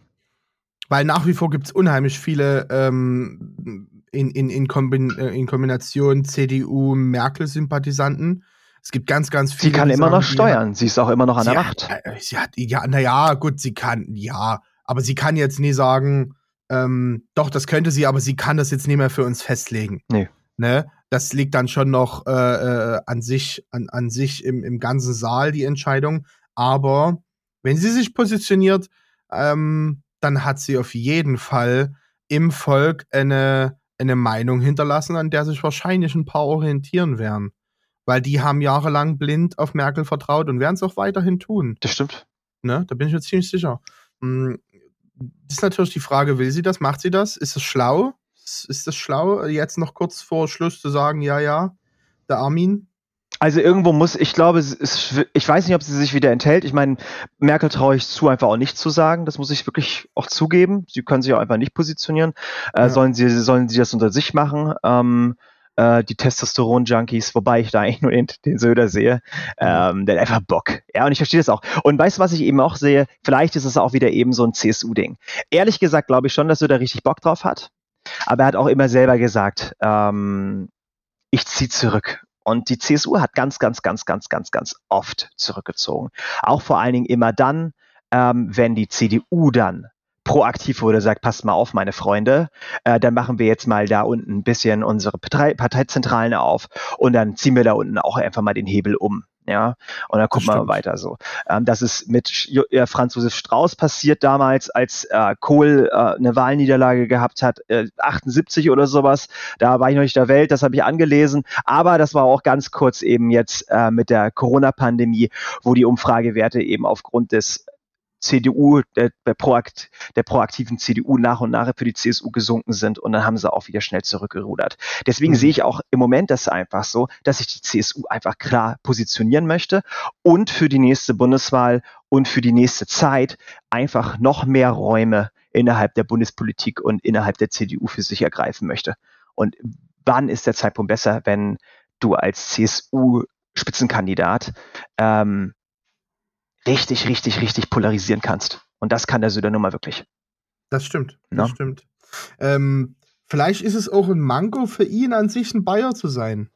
Weil nach wie vor gibt es unheimlich viele ähm, in, in, in, Kombin äh, in Kombination CDU-Merkel-Sympathisanten. Es gibt ganz, ganz viele. Sie kann immer noch steuern. sie ist auch immer noch an der Macht. Äh, sie hat, ja, naja, gut, sie kann, ja. Aber sie kann jetzt nie sagen, ähm, doch, das könnte sie, aber sie kann das jetzt nicht mehr für uns festlegen. Nee. Ne? Das liegt dann schon noch äh, äh, an sich, an, an sich im, im ganzen Saal, die Entscheidung. Aber wenn sie sich positioniert, ähm, dann hat sie auf jeden Fall im Volk eine, eine Meinung hinterlassen, an der sich wahrscheinlich ein paar orientieren werden. Weil die haben jahrelang blind auf Merkel vertraut und werden es auch weiterhin tun. Das stimmt. Ne? Da bin ich mir ziemlich sicher. Hm, ist natürlich die Frage, will sie das? Macht sie das? Ist es schlau? Ist es schlau, jetzt noch kurz vor Schluss zu sagen, ja, ja, der Armin? Also irgendwo muss, ich glaube, ist, ich weiß nicht, ob sie sich wieder enthält. Ich meine, Merkel traue ich zu, einfach auch nicht zu sagen. Das muss ich wirklich auch zugeben. Sie können sich auch einfach nicht positionieren. Äh, ja. sollen, sie, sollen sie das unter sich machen? Ähm, äh, die Testosteron-Junkies, wobei ich da eigentlich nur den, den Söder sehe. Ähm, der hat einfach Bock. Ja, und ich verstehe das auch. Und weißt du, was ich eben auch sehe? Vielleicht ist es auch wieder eben so ein CSU-Ding. Ehrlich gesagt glaube ich schon, dass Söder richtig Bock drauf hat. Aber er hat auch immer selber gesagt, ähm, ich ziehe zurück. Und die CSU hat ganz, ganz, ganz, ganz, ganz, ganz oft zurückgezogen. Auch vor allen Dingen immer dann, ähm, wenn die CDU dann proaktiv wurde, sagt, passt mal auf, meine Freunde, äh, dann machen wir jetzt mal da unten ein bisschen unsere Partei Parteizentralen auf und dann ziehen wir da unten auch einfach mal den Hebel um. Ja, und dann gucken wir mal weiter so. Ähm, das ist mit äh, Franz Josef Strauß passiert damals, als äh, Kohl äh, eine Wahlniederlage gehabt hat, äh, 78 oder sowas. Da war ich noch nicht der Welt, das habe ich angelesen. Aber das war auch ganz kurz eben jetzt äh, mit der Corona-Pandemie, wo die Umfragewerte eben aufgrund des CDU, der, der, proakt, der proaktiven CDU nach und nach für die CSU gesunken sind und dann haben sie auch wieder schnell zurückgerudert. Deswegen mhm. sehe ich auch im Moment das einfach so, dass sich die CSU einfach klar positionieren möchte und für die nächste Bundeswahl und für die nächste Zeit einfach noch mehr Räume innerhalb der Bundespolitik und innerhalb der CDU für sich ergreifen möchte. Und wann ist der Zeitpunkt besser, wenn du als CSU-Spitzenkandidat ähm, richtig, richtig, richtig polarisieren kannst. Und das kann der Söder nun mal wirklich. Das stimmt. Das ja? stimmt. Ähm, vielleicht ist es auch ein Manko für ihn an sich, ein Bayer zu sein.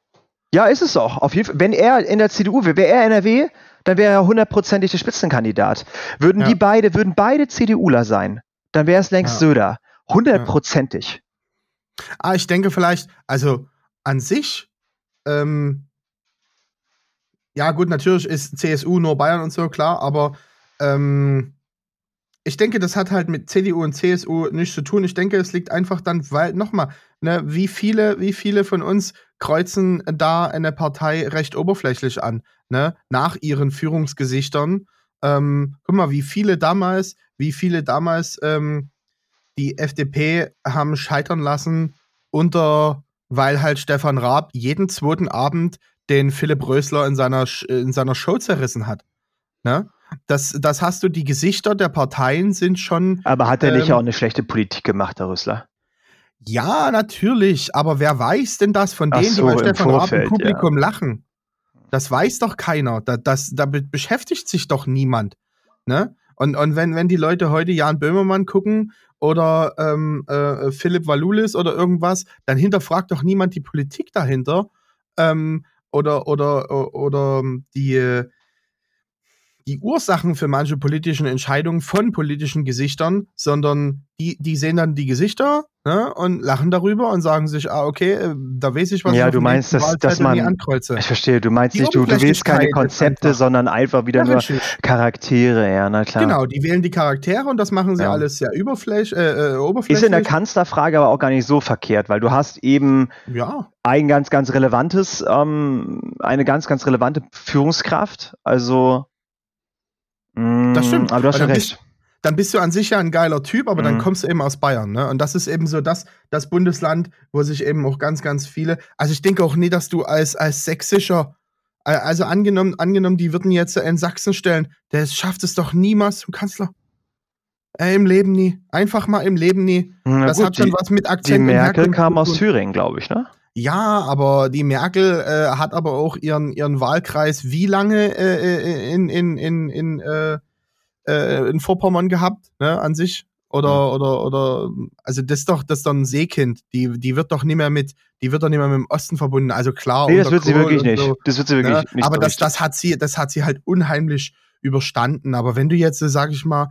Ja, ist es auch. Auf jeden Fall. Wenn er in der CDU wäre, wäre er NRW, dann wäre er hundertprozentig der Spitzenkandidat. Würden ja. die beide, würden beide CDUler sein, dann wäre es längst ja. Söder. Hundertprozentig. Ah, ich denke vielleicht, also an sich ähm, ja, gut, natürlich ist CSU nur Bayern und so, klar, aber ähm, ich denke, das hat halt mit CDU und CSU nichts zu tun. Ich denke, es liegt einfach dann, weil, nochmal, ne, wie viele, wie viele von uns kreuzen da eine Partei recht oberflächlich an, ne, nach ihren Führungsgesichtern. Ähm, guck mal, wie viele damals, wie viele damals ähm, die FDP haben scheitern lassen unter, weil halt Stefan Raab jeden zweiten Abend den Philipp Rösler in seiner, in seiner Show zerrissen hat. Ne? Das, das hast du, die Gesichter der Parteien sind schon. Aber hat er ähm, nicht auch eine schlechte Politik gemacht, der Rösler? Ja, natürlich, aber wer weiß denn das von denen, so, die bei Stefan Raab im Publikum ja. lachen? Das weiß doch keiner. Da, das, damit beschäftigt sich doch niemand. Ne? Und, und wenn, wenn die Leute heute Jan Böhmermann gucken oder ähm, äh, Philipp Walulis oder irgendwas, dann hinterfragt doch niemand die Politik dahinter. Ähm, oder, oder, oder die, die Ursachen für manche politischen Entscheidungen von politischen Gesichtern, sondern die, die sehen dann die Gesichter ne, und lachen darüber und sagen sich, ah, okay, äh, da weiß ich, was ja, du meinst, dass, dass man. Ich verstehe, du meinst die nicht, du, du wählst keine Konzepte, sondern einfach wieder ja, nur Charaktere, ja, na klar. Genau, die wählen die Charaktere und das machen sie ja. alles sehr überfläch, äh, oberflächlich. Ist in der Kanzlerfrage aber auch gar nicht so verkehrt, weil du hast eben ja. ein ganz, ganz relevantes, ähm, eine ganz, ganz relevante Führungskraft, also das stimmt. Aber du hast schon recht dann bist du an sich ja ein geiler Typ, aber mhm. dann kommst du eben aus Bayern. Ne? Und das ist eben so das, das Bundesland, wo sich eben auch ganz, ganz viele. Also ich denke auch nie, dass du als, als sächsischer, also angenommen, angenommen, die würden jetzt in Sachsen stellen, der schafft es doch niemals zum Kanzler. Äh, Im Leben nie. Einfach mal im Leben nie. Na das gut, hat schon die, was mit Akzent. Die Merkel kam aus Thüringen, glaube ich, ne? Ja, aber die Merkel äh, hat aber auch ihren, ihren Wahlkreis wie lange äh, äh in, in, in, in äh, äh, in Vorpommern gehabt, ne, an sich. Oder, mhm. oder, oder, also das ist doch, das ist doch ein Seekind. Die, die wird doch nicht mehr mit, die wird doch nicht mehr mit dem Osten verbunden. Also klar. Nee, das wird sie wirklich nicht. So, das wird sie wirklich ne? nicht. Aber das, das hat sie, das hat sie halt unheimlich überstanden. Aber wenn du jetzt, sag ich mal,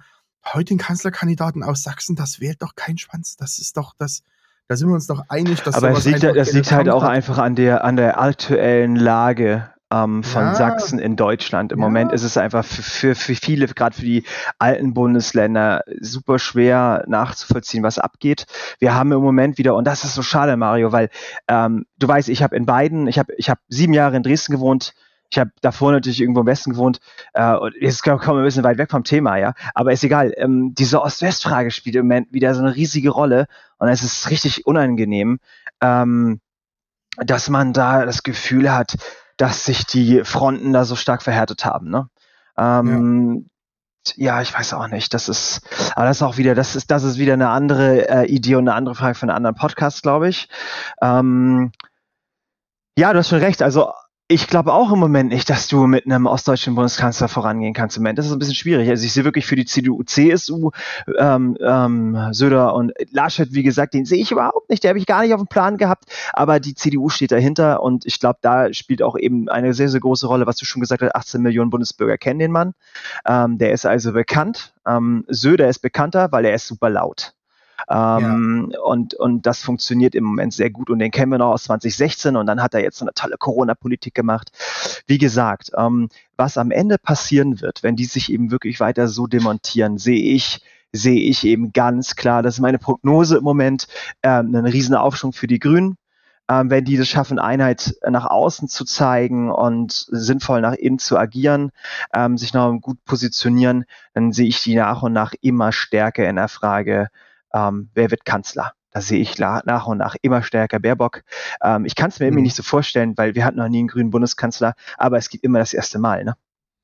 heute den Kanzlerkandidaten aus Sachsen, das wählt doch kein Schwanz. Das ist doch das, da sind wir uns doch einig, dass Aber es liegt, das liegt halt auch hat. einfach an der, an der aktuellen Lage ähm, von ja. Sachsen in Deutschland. Im ja. Moment ist es einfach für, für, für viele, gerade für die alten Bundesländer, super schwer nachzuvollziehen, was abgeht. Wir haben im Moment wieder, und das ist so schade, Mario, weil ähm, du weißt, ich habe in beiden, ich habe ich hab sieben Jahre in Dresden gewohnt, Ich habe davor natürlich irgendwo im Westen gewohnt. Äh, und jetzt kommen wir ein bisschen weit weg vom Thema, ja. Aber ist egal. Ähm, diese Ost-West-Frage spielt im Moment wieder so eine riesige Rolle. Und es ist richtig unangenehm, ähm, dass man da das Gefühl hat, dass sich die Fronten da so stark verhärtet haben. Ne? Ähm, ja. ja. ich weiß auch nicht. Das ist, aber das ist auch wieder, das ist, das ist wieder eine andere äh, Idee und eine andere Frage für einen anderen Podcast, glaube ich. Ähm, ja, du hast schon recht. Also ich glaube auch im Moment nicht, dass du mit einem ostdeutschen Bundeskanzler vorangehen kannst im Moment. Das ist ein bisschen schwierig. Also ich sehe wirklich für die CDU, CSU, ähm, ähm, Söder und Laschet, wie gesagt, den sehe ich überhaupt nicht. Der habe ich gar nicht auf dem Plan gehabt. Aber die CDU steht dahinter und ich glaube, da spielt auch eben eine sehr, sehr große Rolle, was du schon gesagt hast. 18 Millionen Bundesbürger kennen den Mann. Ähm, der ist also bekannt. Ähm, Söder ist bekannter, weil er ist super laut. Ähm, ja. und, und das funktioniert im Moment sehr gut und den kennen wir noch aus 2016 und dann hat er jetzt so eine tolle Corona-Politik gemacht. Wie gesagt, ähm, was am Ende passieren wird, wenn die sich eben wirklich weiter so demontieren, sehe ich sehe ich eben ganz klar, das ist meine Prognose im Moment, ähm, einen riesen Aufschwung für die Grünen. Ähm, wenn die es schaffen, Einheit nach außen zu zeigen und sinnvoll nach innen zu agieren, ähm, sich noch gut positionieren, dann sehe ich die nach und nach immer stärker in der Frage, ähm, wer wird Kanzler? Da sehe ich nach und nach immer stärker Baerbock. Ähm, ich kann es mir mhm. irgendwie nicht so vorstellen, weil wir hatten noch nie einen grünen Bundeskanzler, aber es gibt immer das erste Mal, ne?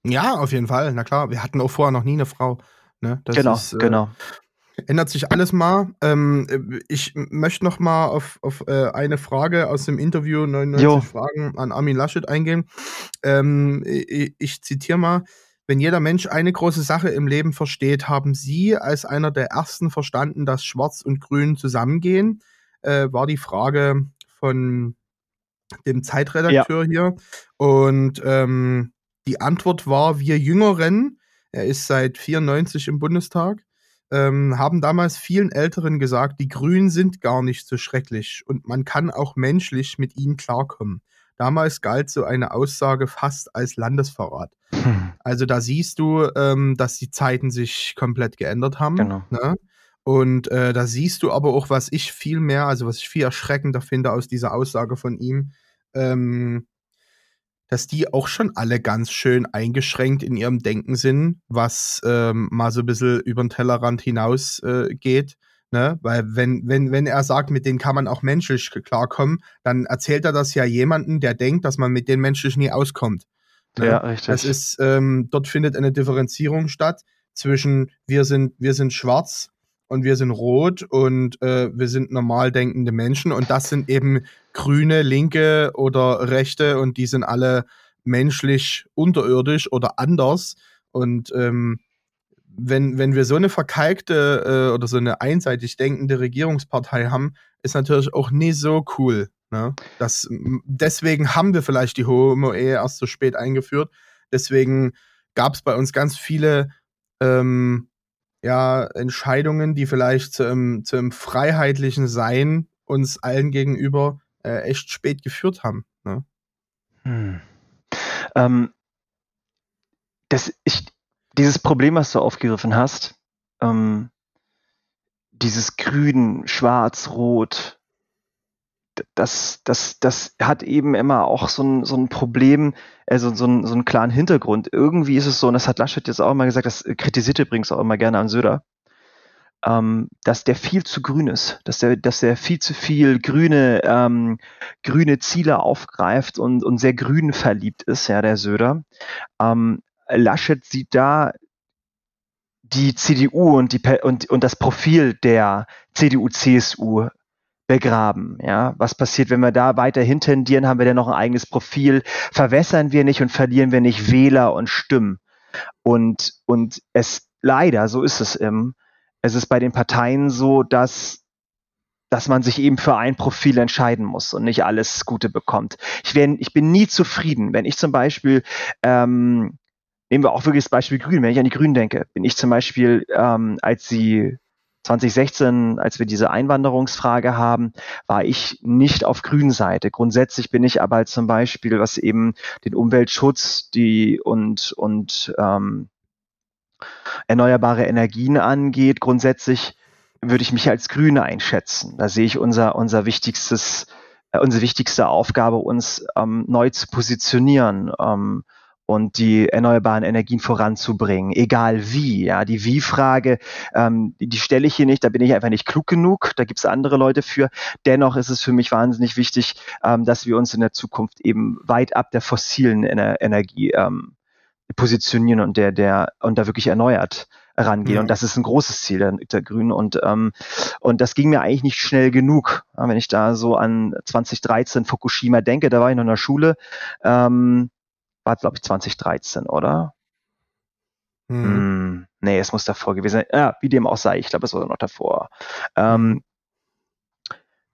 Ja, auf jeden Fall. Na klar, wir hatten auch vorher noch nie eine Frau. Ne? Das genau, ist, äh, genau. Ändert sich alles mal. Ähm, ich möchte noch mal auf, auf äh, eine Frage aus dem Interview 99 jo. Fragen an Armin Laschet eingehen. Ähm, ich, ich zitiere mal. Wenn jeder Mensch eine große Sache im Leben versteht, haben Sie als einer der ersten verstanden, dass Schwarz und Grün zusammengehen? Äh, war die Frage von dem Zeitredakteur ja. hier. Und ähm, die Antwort war, wir Jüngeren, er ist seit 94 im Bundestag, ähm, haben damals vielen Älteren gesagt, die Grünen sind gar nicht so schrecklich und man kann auch menschlich mit ihnen klarkommen. Damals galt so eine Aussage fast als Landesverrat. Hm. Also da siehst du, ähm, dass die Zeiten sich komplett geändert haben. Genau. Ne? Und äh, da siehst du aber auch, was ich viel mehr, also was ich viel erschreckender finde aus dieser Aussage von ihm, ähm, dass die auch schon alle ganz schön eingeschränkt in ihrem Denken sind, was ähm, mal so ein bisschen über den Tellerrand hinaus äh, geht. Ne? Weil wenn, wenn, wenn er sagt, mit denen kann man auch menschlich klarkommen, dann erzählt er das ja jemanden, der denkt, dass man mit denen menschlich nie auskommt. Ne? Ja, richtig. Das ist, ähm, dort findet eine Differenzierung statt zwischen wir sind, wir sind schwarz und wir sind rot und äh, wir sind normal denkende Menschen und das sind eben grüne, linke oder rechte und die sind alle menschlich unterirdisch oder anders und ähm, wenn, wenn wir so eine verkalkte äh, oder so eine einseitig denkende Regierungspartei haben, ist natürlich auch nie so cool. Ne? Das, deswegen haben wir vielleicht die Homo-Ehe erst so spät eingeführt. Deswegen gab es bei uns ganz viele ähm, ja, Entscheidungen, die vielleicht zum, zum freiheitlichen Sein uns allen gegenüber äh, echt spät geführt haben. Ne? Hm. Ähm, das, ich, dieses Problem, was du aufgegriffen hast, ähm, dieses Grün, Schwarz, Rot, das, das, das hat eben immer auch so ein, so ein Problem, also so, ein, so einen klaren Hintergrund. Irgendwie ist es so, und das hat Laschet jetzt auch immer gesagt, das kritisiert übrigens auch immer gerne an Söder, ähm, dass der viel zu grün ist, dass der, dass der viel zu viel grüne, ähm, grüne Ziele aufgreift und, und sehr grün verliebt ist, ja, der Söder. Ähm, Laschet sieht da die CDU und, die, und, und das Profil der CDU-CSU begraben. Ja, was passiert, wenn wir da weiterhin tendieren? Haben wir denn noch ein eigenes Profil? Verwässern wir nicht und verlieren wir nicht Wähler und Stimmen? Und, und es leider, so ist es im, es ist bei den Parteien so, dass dass man sich eben für ein Profil entscheiden muss und nicht alles Gute bekommt. Ich, wär, ich bin nie zufrieden, wenn ich zum Beispiel ähm, nehmen wir auch wirklich das Beispiel Grün. Wenn ich an die Grünen denke, bin ich zum Beispiel, ähm, als sie 2016, als wir diese Einwanderungsfrage haben, war ich nicht auf grünen Seite. Grundsätzlich bin ich aber zum Beispiel, was eben den Umweltschutz die und, und ähm, erneuerbare Energien angeht, grundsätzlich würde ich mich als Grüne einschätzen. Da sehe ich unser, unser wichtigstes äh, unsere wichtigste Aufgabe, uns ähm, neu zu positionieren. Ähm, und die erneuerbaren Energien voranzubringen, egal wie. Ja, die Wie-Frage, ähm, die, stelle ich hier nicht, da bin ich einfach nicht klug genug, da gibt es andere Leute für. Dennoch ist es für mich wahnsinnig wichtig, ähm, dass wir uns in der Zukunft eben weit ab der fossilen Ener Energie ähm, positionieren und der, der und da wirklich erneuert rangehen. Ja. Und das ist ein großes Ziel der, der Grünen. Und, ähm, und das ging mir eigentlich nicht schnell genug. Ja, wenn ich da so an 2013 Fukushima denke, da war ich noch in der Schule. Ähm, war, glaube ich, 2013, oder? Hm. Hm, nee, es muss davor gewesen sein. Ja, wie dem auch sei, ich glaube, es war noch davor. Ähm,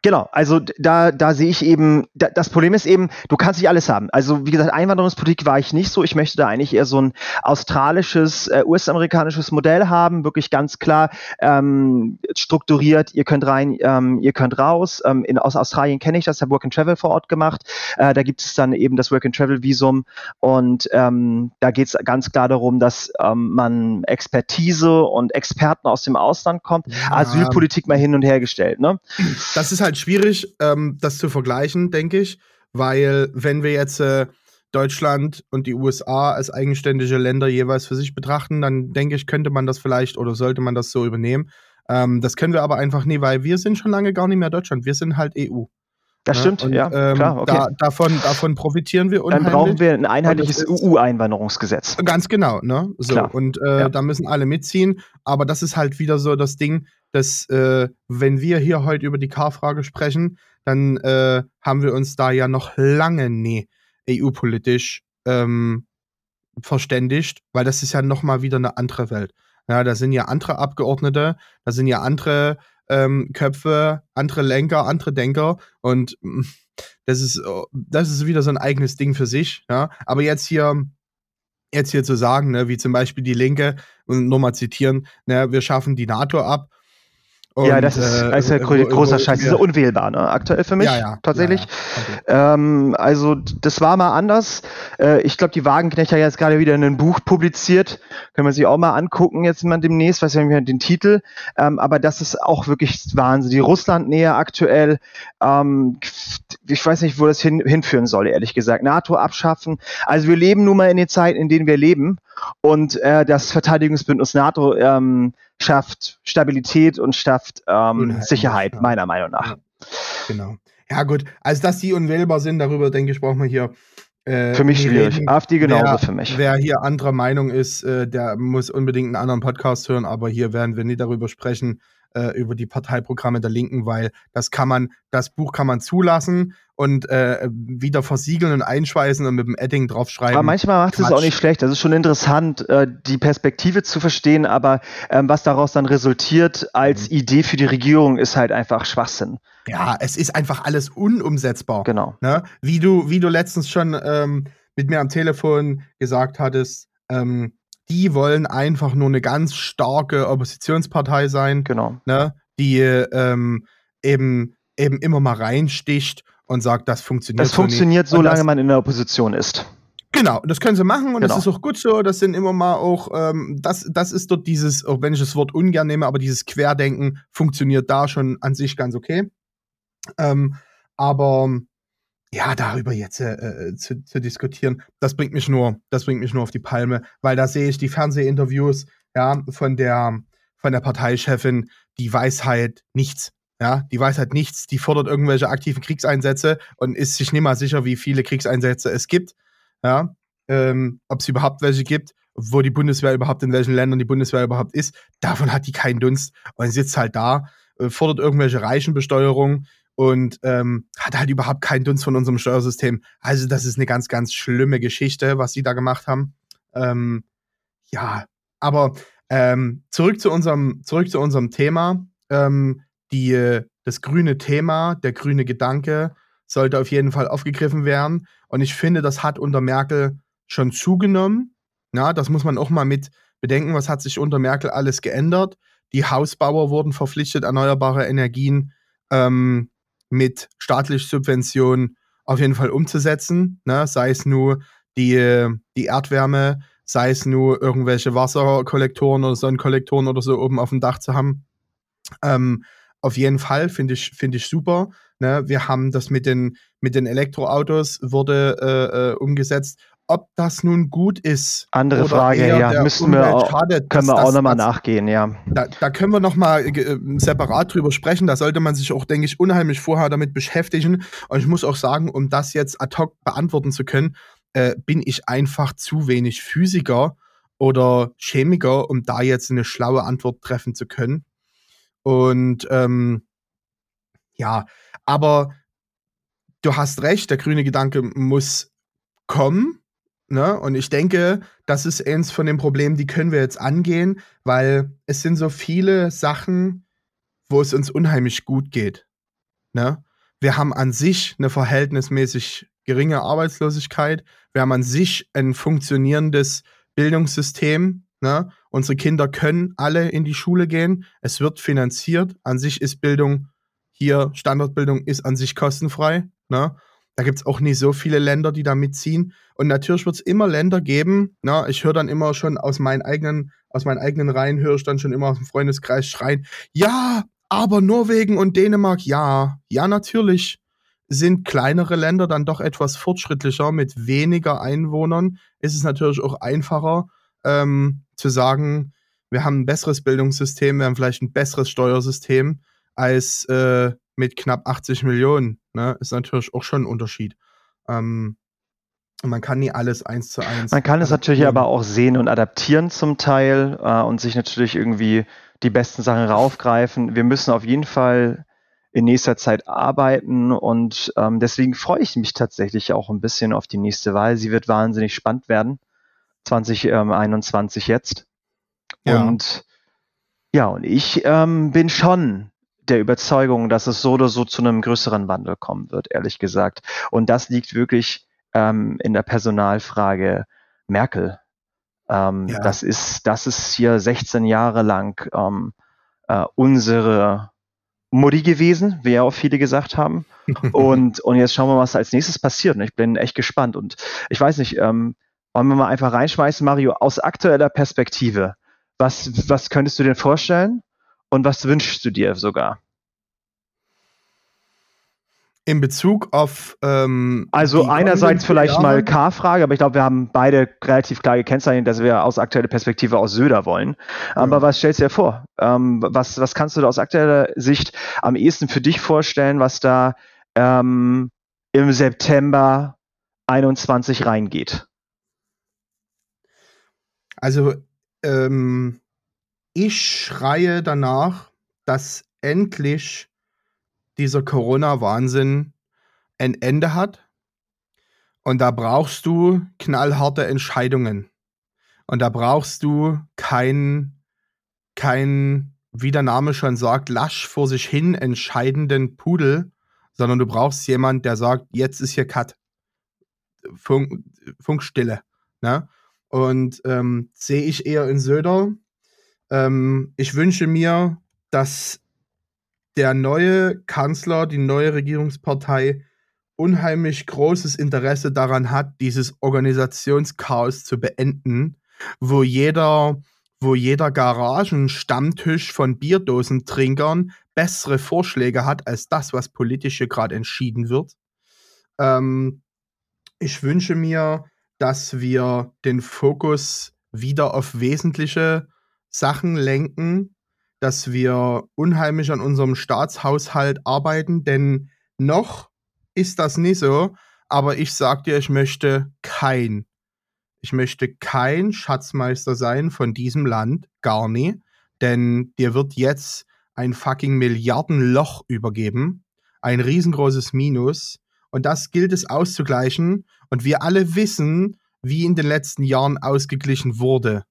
Genau, also da, da sehe ich eben, da, das Problem ist eben, du kannst nicht alles haben. Also wie gesagt, Einwanderungspolitik war ich nicht so. Ich möchte da eigentlich eher so ein australisches, äh, US-amerikanisches Modell haben, wirklich ganz klar ähm, strukturiert. Ihr könnt rein, ähm, ihr könnt raus. Ähm, in, aus Australien kenne ich das, habe Work and Travel vor Ort gemacht. Äh, da gibt es dann eben das Work and Travel Visum und ähm, da geht es ganz klar darum, dass ähm, man Expertise und Experten aus dem Ausland kommt. Ja. Asylpolitik mal hin und her gestellt. Ne? Das ist halt halt schwierig, ähm, das zu vergleichen, denke ich, weil wenn wir jetzt äh, Deutschland und die USA als eigenständige Länder jeweils für sich betrachten, dann denke ich, könnte man das vielleicht oder sollte man das so übernehmen. Ähm, das können wir aber einfach nie, weil wir sind schon lange gar nicht mehr Deutschland. Wir sind halt EU. Das ja, stimmt, und, ja, ähm, klar, okay. Da, davon, davon profitieren wir unheimlich. Dann brauchen wir ein einheitliches EU-Einwanderungsgesetz. Ganz genau, ne? So, klar. und äh, ja. da müssen alle mitziehen. Aber das ist halt wieder so das Ding, dass äh, wenn wir hier heute über die K-Frage sprechen, dann äh, haben wir uns da ja noch lange nie EU-politisch ähm, verständigt, weil das ist ja noch mal wieder eine andere Welt. Ja, da sind ja andere Abgeordnete, da sind ja andere ähm, Köpfe, andere Lenker, andere Denker und mm, das ist, das ist wieder so ein eigenes Ding für sich. Ja? Aber jetzt hier, jetzt hier zu sagen, ne, wie zum Beispiel die Linke, und nochmal zitieren, ne, wir schaffen die NATO ab und, ja, das ist, äh, ist ja wo, großer wo, Scheiß. Das ist ja unwählbar, ne? Aktuell für mich. Ja, ja, tatsächlich. Ja, ähm, also, das war mal anders. Äh, ich glaube, die Wagenknecht hat jetzt gerade wieder ein Buch publiziert. Können wir sich auch mal angucken, jetzt mal demnächst, weiß ich nicht den Titel. Ähm, aber das ist auch wirklich Wahnsinn. Die Russlandnähe aktuell, ähm, ich weiß nicht, wo das hin, hinführen soll, ehrlich gesagt. NATO abschaffen. Also, wir leben nun mal in den Zeiten, in denen wir leben. Und äh, das Verteidigungsbündnis NATO ähm, schafft Stabilität und schafft ähm, Sicherheit, meiner Meinung nach. Genau. Ja, gut. Also, dass die unwählbar sind, darüber denke ich, brauchen wir hier. Äh, für mich schwierig. Reden. AfD genauso wer, für mich. Wer hier anderer Meinung ist, äh, der muss unbedingt einen anderen Podcast hören, aber hier werden wir nie darüber sprechen, äh, über die Parteiprogramme der Linken, weil das kann man, das Buch kann man zulassen und äh, wieder versiegeln und einschweißen und mit dem Edding draufschreiben. Aber manchmal macht es auch nicht schlecht. Das ist schon interessant, äh, die Perspektive zu verstehen, aber ähm, was daraus dann resultiert als mhm. Idee für die Regierung ist halt einfach Schwachsinn. Ja, es ist einfach alles unumsetzbar. Genau. Ne? Wie du, wie du letztens schon ähm, mit mir am Telefon gesagt hattest, ähm, die wollen einfach nur eine ganz starke Oppositionspartei sein. Genau. Ne? Die ähm, eben, eben immer mal reinsticht und sagt, das funktioniert. Das so funktioniert, nicht. solange man in der Opposition ist. Genau, das können sie machen und genau. das ist auch gut so. Das sind immer mal auch, ähm, das, das ist dort dieses, auch wenn ich das Wort ungern nehme, aber dieses Querdenken funktioniert da schon an sich ganz okay. Ähm, aber ja, darüber jetzt äh, äh, zu, zu, diskutieren, das bringt mich nur, das bringt mich nur auf die Palme, weil da sehe ich die Fernsehinterviews, ja, von der, von der Parteichefin, die weiß halt nichts. Ja, die weiß halt nichts, die fordert irgendwelche aktiven Kriegseinsätze und ist sich nicht mal sicher, wie viele Kriegseinsätze es gibt. Ja, ähm, ob es überhaupt welche gibt, wo die Bundeswehr überhaupt in welchen Ländern die Bundeswehr überhaupt ist. Davon hat die keinen Dunst und sitzt halt da, äh, fordert irgendwelche Reichenbesteuerung, und ähm, hat halt überhaupt keinen Dunst von unserem Steuersystem. Also das ist eine ganz, ganz schlimme Geschichte, was sie da gemacht haben. Ähm, ja, aber ähm, zurück zu unserem, zurück zu unserem Thema. Ähm, die, das grüne Thema, der grüne Gedanke sollte auf jeden Fall aufgegriffen werden. Und ich finde, das hat unter Merkel schon zugenommen. Ja, das muss man auch mal mit bedenken. Was hat sich unter Merkel alles geändert? Die Hausbauer wurden verpflichtet, erneuerbare Energien ähm, mit staatlicher Subvention auf jeden Fall umzusetzen. Ne? Sei es nur die, die Erdwärme, sei es nur irgendwelche Wasserkollektoren oder Sonnenkollektoren oder so oben auf dem Dach zu haben. Ähm, auf jeden Fall finde ich, find ich super. Ne? Wir haben das mit den, mit den Elektroautos wurde äh, äh, umgesetzt. Ob das nun gut ist. Andere Frage, ja, müssen wir auch, schadet, können wir auch nochmal nachgehen, ja. Da, da können wir nochmal äh, separat drüber sprechen. Da sollte man sich auch, denke ich, unheimlich vorher damit beschäftigen. Und ich muss auch sagen, um das jetzt ad hoc beantworten zu können, äh, bin ich einfach zu wenig Physiker oder Chemiker, um da jetzt eine schlaue Antwort treffen zu können. Und ähm, ja, aber du hast recht, der grüne Gedanke muss kommen. Ne? Und ich denke, das ist eins von den Problemen, die können wir jetzt angehen, weil es sind so viele Sachen, wo es uns unheimlich gut geht. Ne? Wir haben an sich eine verhältnismäßig geringe Arbeitslosigkeit. Wir haben an sich ein funktionierendes Bildungssystem. Ne? Unsere Kinder können alle in die Schule gehen. Es wird finanziert. An sich ist Bildung hier, Standardbildung ist an sich kostenfrei. Ne? Da gibt es auch nicht so viele Länder, die da mitziehen. Und natürlich wird es immer Länder geben. Na, ne? ich höre dann immer schon aus meinen eigenen, aus meinen eigenen Reihen, höre ich dann schon immer aus dem Freundeskreis schreien, ja, aber Norwegen und Dänemark, ja, ja, natürlich sind kleinere Länder dann doch etwas fortschrittlicher mit weniger Einwohnern. Ist es natürlich auch einfacher ähm, zu sagen, wir haben ein besseres Bildungssystem, wir haben vielleicht ein besseres Steuersystem als äh, mit knapp 80 Millionen. Ne? Ist natürlich auch schon ein Unterschied. Ähm, man kann nie alles eins zu eins. Man kann es natürlich aber auch sehen und adaptieren zum Teil äh, und sich natürlich irgendwie die besten Sachen raufgreifen. Wir müssen auf jeden Fall in nächster Zeit arbeiten und ähm, deswegen freue ich mich tatsächlich auch ein bisschen auf die nächste Wahl. Sie wird wahnsinnig spannend werden. 2021 jetzt. Ja. Und ja, und ich ähm, bin schon der Überzeugung, dass es so oder so zu einem größeren Wandel kommen wird, ehrlich gesagt. Und das liegt wirklich ähm, in der Personalfrage Merkel. Ähm, ja. Das ist, das ist hier 16 Jahre lang ähm, äh, unsere Mutti gewesen, wie ja auch viele gesagt haben. und, und jetzt schauen wir mal, was als nächstes passiert. Und ich bin echt gespannt. Und ich weiß nicht, ähm, wollen wir mal einfach reinschmeißen, Mario, aus aktueller Perspektive. Was, was könntest du dir vorstellen? Und was wünschst du dir sogar? In Bezug auf. Ähm, also einerseits vielleicht Jahre. mal K-Frage, aber ich glaube, wir haben beide relativ klar gekennzeichnet, dass wir aus aktueller Perspektive aus Söder wollen. Aber ja. was stellst du dir vor? Ähm, was, was kannst du da aus aktueller Sicht am ehesten für dich vorstellen, was da ähm, im September 21 reingeht? Also ähm, ich schreie danach, dass endlich dieser Corona-Wahnsinn ein Ende hat. Und da brauchst du knallharte Entscheidungen. Und da brauchst du keinen, kein, wie der Name schon sagt, lasch vor sich hin entscheidenden Pudel, sondern du brauchst jemanden, der sagt, jetzt ist hier Cut. Funk, Funkstille. Ne? Und ähm, sehe ich eher in Söder, ähm, ich wünsche mir, dass der neue Kanzler, die neue Regierungspartei unheimlich großes Interesse daran hat, dieses Organisationschaos zu beenden, wo jeder, wo jeder Garagenstammtisch von Bierdosentrinkern bessere Vorschläge hat als das, was politisch hier gerade entschieden wird. Ähm, ich wünsche mir, dass wir den Fokus wieder auf wesentliche Sachen lenken, dass wir unheimlich an unserem Staatshaushalt arbeiten, denn noch ist das nicht so, aber ich sag dir, ich möchte kein, ich möchte kein Schatzmeister sein von diesem Land, gar nie, denn dir wird jetzt ein fucking Milliardenloch übergeben, ein riesengroßes Minus, und das gilt es auszugleichen, und wir alle wissen, wie in den letzten Jahren ausgeglichen wurde.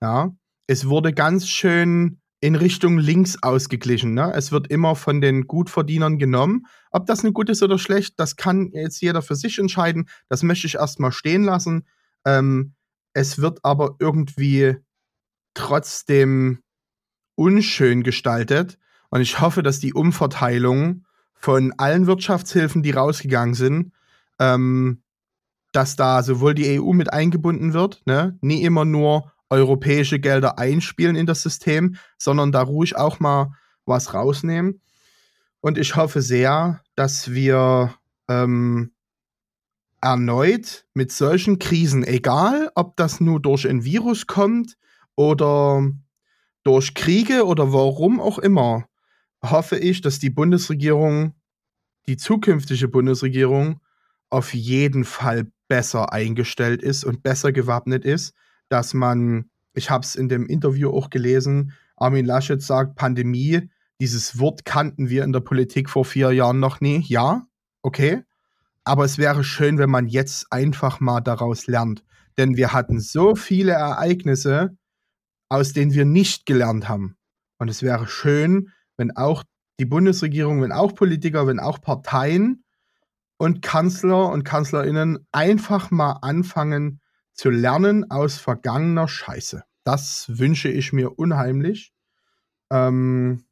Ja, es wurde ganz schön in Richtung links ausgeglichen. Ne? Es wird immer von den Gutverdienern genommen. Ob das nun gut ist oder schlecht, das kann jetzt jeder für sich entscheiden. Das möchte ich erstmal stehen lassen. Ähm, es wird aber irgendwie trotzdem unschön gestaltet. Und ich hoffe, dass die Umverteilung von allen Wirtschaftshilfen, die rausgegangen sind, ähm, dass da sowohl die EU mit eingebunden wird, ne? nie immer nur europäische Gelder einspielen in das System, sondern da ruhig auch mal was rausnehmen. Und ich hoffe sehr, dass wir ähm, erneut mit solchen Krisen, egal ob das nur durch ein Virus kommt oder durch Kriege oder warum auch immer, hoffe ich, dass die Bundesregierung, die zukünftige Bundesregierung, auf jeden Fall besser eingestellt ist und besser gewappnet ist, dass man, ich habe es in dem Interview auch gelesen, Armin Laschet sagt, Pandemie, dieses Wort kannten wir in der Politik vor vier Jahren noch nie. Ja, okay. Aber es wäre schön, wenn man jetzt einfach mal daraus lernt. Denn wir hatten so viele Ereignisse, aus denen wir nicht gelernt haben. Und es wäre schön, wenn auch die Bundesregierung, wenn auch Politiker, wenn auch Parteien und Kanzler und Kanzlerinnen einfach mal anfangen zu lernen aus vergangener Scheiße. Das wünsche ich mir unheimlich. Ähm,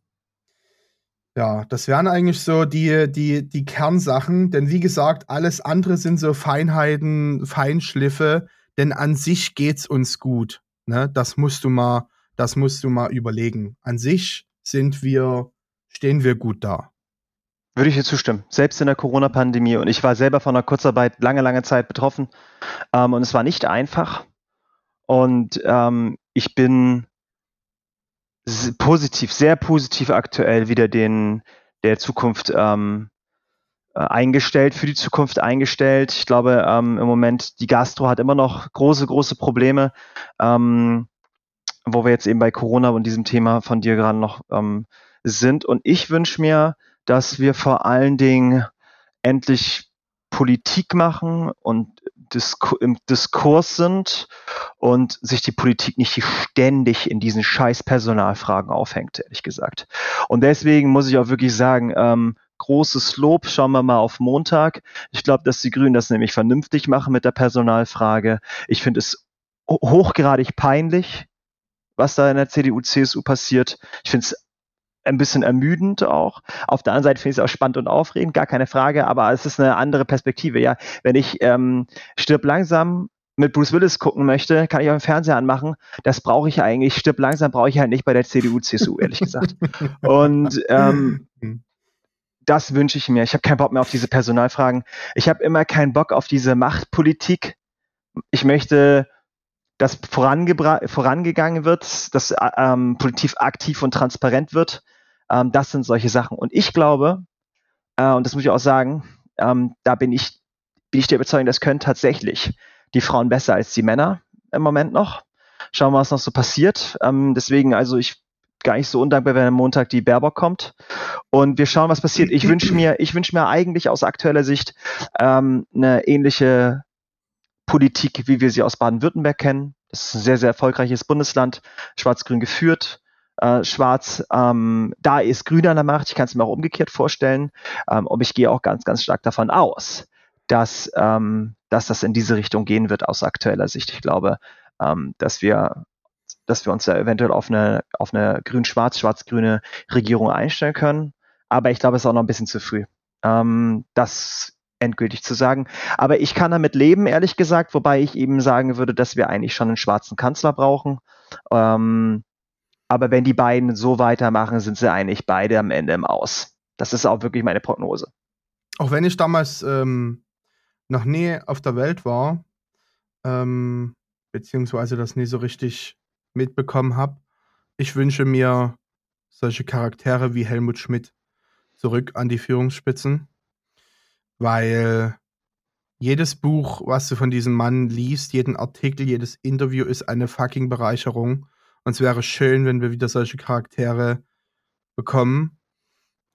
ja, das wären eigentlich so die, die, die Kernsachen, denn wie gesagt, alles andere sind so Feinheiten, Feinschliffe, denn an sich geht's uns gut. Ne? Das musst du mal, das musst du mal überlegen. An sich sind wir, stehen wir gut da. Würde ich dir zustimmen. Selbst in der Corona-Pandemie. Und ich war selber von der Kurzarbeit lange, lange Zeit betroffen. Ähm, und es war nicht einfach. Und ähm, ich bin positiv, sehr positiv aktuell wieder den der Zukunft ähm, äh, eingestellt, für die Zukunft eingestellt. Ich glaube, ähm, im Moment die Gastro hat immer noch große, große Probleme, ähm, wo wir jetzt eben bei Corona und diesem Thema von dir gerade noch ähm, sind. Und ich wünsche mir, dass wir vor allen Dingen endlich Politik machen und Disku im Diskurs sind und sich die Politik nicht ständig in diesen scheiß Personalfragen aufhängt, ehrlich gesagt. Und deswegen muss ich auch wirklich sagen, ähm, großes Lob. Schauen wir mal auf Montag. Ich glaube, dass die Grünen das nämlich vernünftig machen mit der Personalfrage. Ich finde es hochgradig peinlich, was da in der CDU, CSU passiert. Ich finde es ein bisschen ermüdend auch. Auf der anderen Seite finde ich es auch spannend und aufregend, gar keine Frage, aber es ist eine andere Perspektive. Ja, wenn ich ähm, stirb langsam mit Bruce Willis gucken möchte, kann ich auch im Fernseher anmachen. Das brauche ich eigentlich. Stirb langsam brauche ich halt nicht bei der CDU, CSU, ehrlich gesagt. Und ähm, hm das wünsche ich mir. Ich habe keinen Bock mehr auf diese Personalfragen. Ich habe immer keinen Bock auf diese Machtpolitik. Ich möchte, dass vorangegangen wird, dass äh, ähm, Politik aktiv und transparent wird. Ähm, das sind solche Sachen. Und ich glaube, äh, und das muss ich auch sagen, ähm, da bin ich, bin ich der Überzeugung, das können tatsächlich die Frauen besser als die Männer im Moment noch. Schauen wir, was noch so passiert. Ähm, deswegen, also ich gar nicht so undankbar, wenn am Montag die Baerbock kommt. Und wir schauen, was passiert. Ich wünsche mir, ich wünsche mir eigentlich aus aktueller Sicht ähm, eine ähnliche Politik, wie wir sie aus Baden-Württemberg kennen. Das ist ein sehr, sehr erfolgreiches Bundesland, schwarz-grün geführt. Äh, schwarz, ähm, da ist Grün an der Macht. Ich kann es mir auch umgekehrt vorstellen. Ähm, und ich gehe auch ganz, ganz stark davon aus, dass, ähm, dass das in diese Richtung gehen wird aus aktueller Sicht. Ich glaube, ähm, dass wir dass wir uns da eventuell auf eine, auf eine grün-schwarz, schwarz-grüne Regierung einstellen können. Aber ich glaube, es ist auch noch ein bisschen zu früh, ähm, das endgültig zu sagen. Aber ich kann damit leben, ehrlich gesagt, wobei ich eben sagen würde, dass wir eigentlich schon einen schwarzen Kanzler brauchen. Ähm, aber wenn die beiden so weitermachen, sind sie eigentlich beide am Ende im Aus. Das ist auch wirklich meine Prognose. Auch wenn ich damals ähm, noch nie auf der Welt war, ähm, beziehungsweise das nie so richtig mitbekommen habe. Ich wünsche mir solche Charaktere wie Helmut Schmidt zurück an die Führungsspitzen, weil jedes Buch, was du von diesem Mann liest, jeden Artikel, jedes Interview ist eine fucking Bereicherung. Und es wäre schön, wenn wir wieder solche Charaktere bekommen.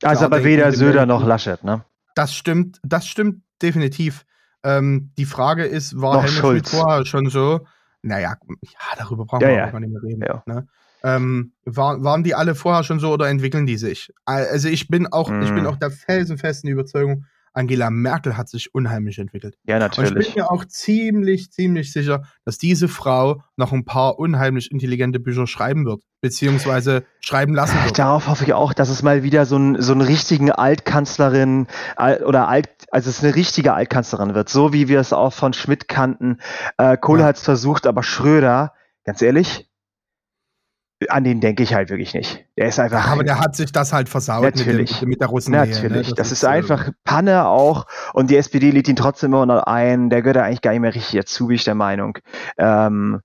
Also aber weder Söder noch Laschet, ne? Das stimmt, das stimmt definitiv. Ähm, die Frage ist, war noch Helmut Schulz. Schmidt vorher schon so? Naja, ja, darüber brauchen ja, wir ja. gar nicht mehr reden. Ja. Ne? Ähm, war, waren die alle vorher schon so oder entwickeln die sich? Also ich bin auch, mm. ich bin mhm. auch der felsenfesten Überzeugung, Angela Merkel hat sich unheimlich entwickelt. Ja, natürlich. Und ich bin mir auch ziemlich, ziemlich sicher, dass diese Frau noch ein paar unheimlich intelligente Bücher schreiben wird, beziehungsweise schreiben lassen wird. Darauf hoffe ich auch, dass es mal wieder so, ein, so einen richtigen Altkanzlerin oder Alt, also es eine richtige Altkanzlerin wird, so wie wir es auch von Schmidt kannten. Äh, Kohle ja. hat es versucht, aber Schröder, ganz ehrlich, an den denke ich halt wirklich nicht. Der ist einfach. aber der hat sich das halt versaut natürlich, mit, dem, mit der Russen. Natürlich. Ne? Das, das, ist, ist einfach Panne auch. Und die SPD lädt ihn trotzdem immer noch ein. Der gehört da eigentlich gar nicht mehr richtig dazu, bin ich der Meinung. Ähm,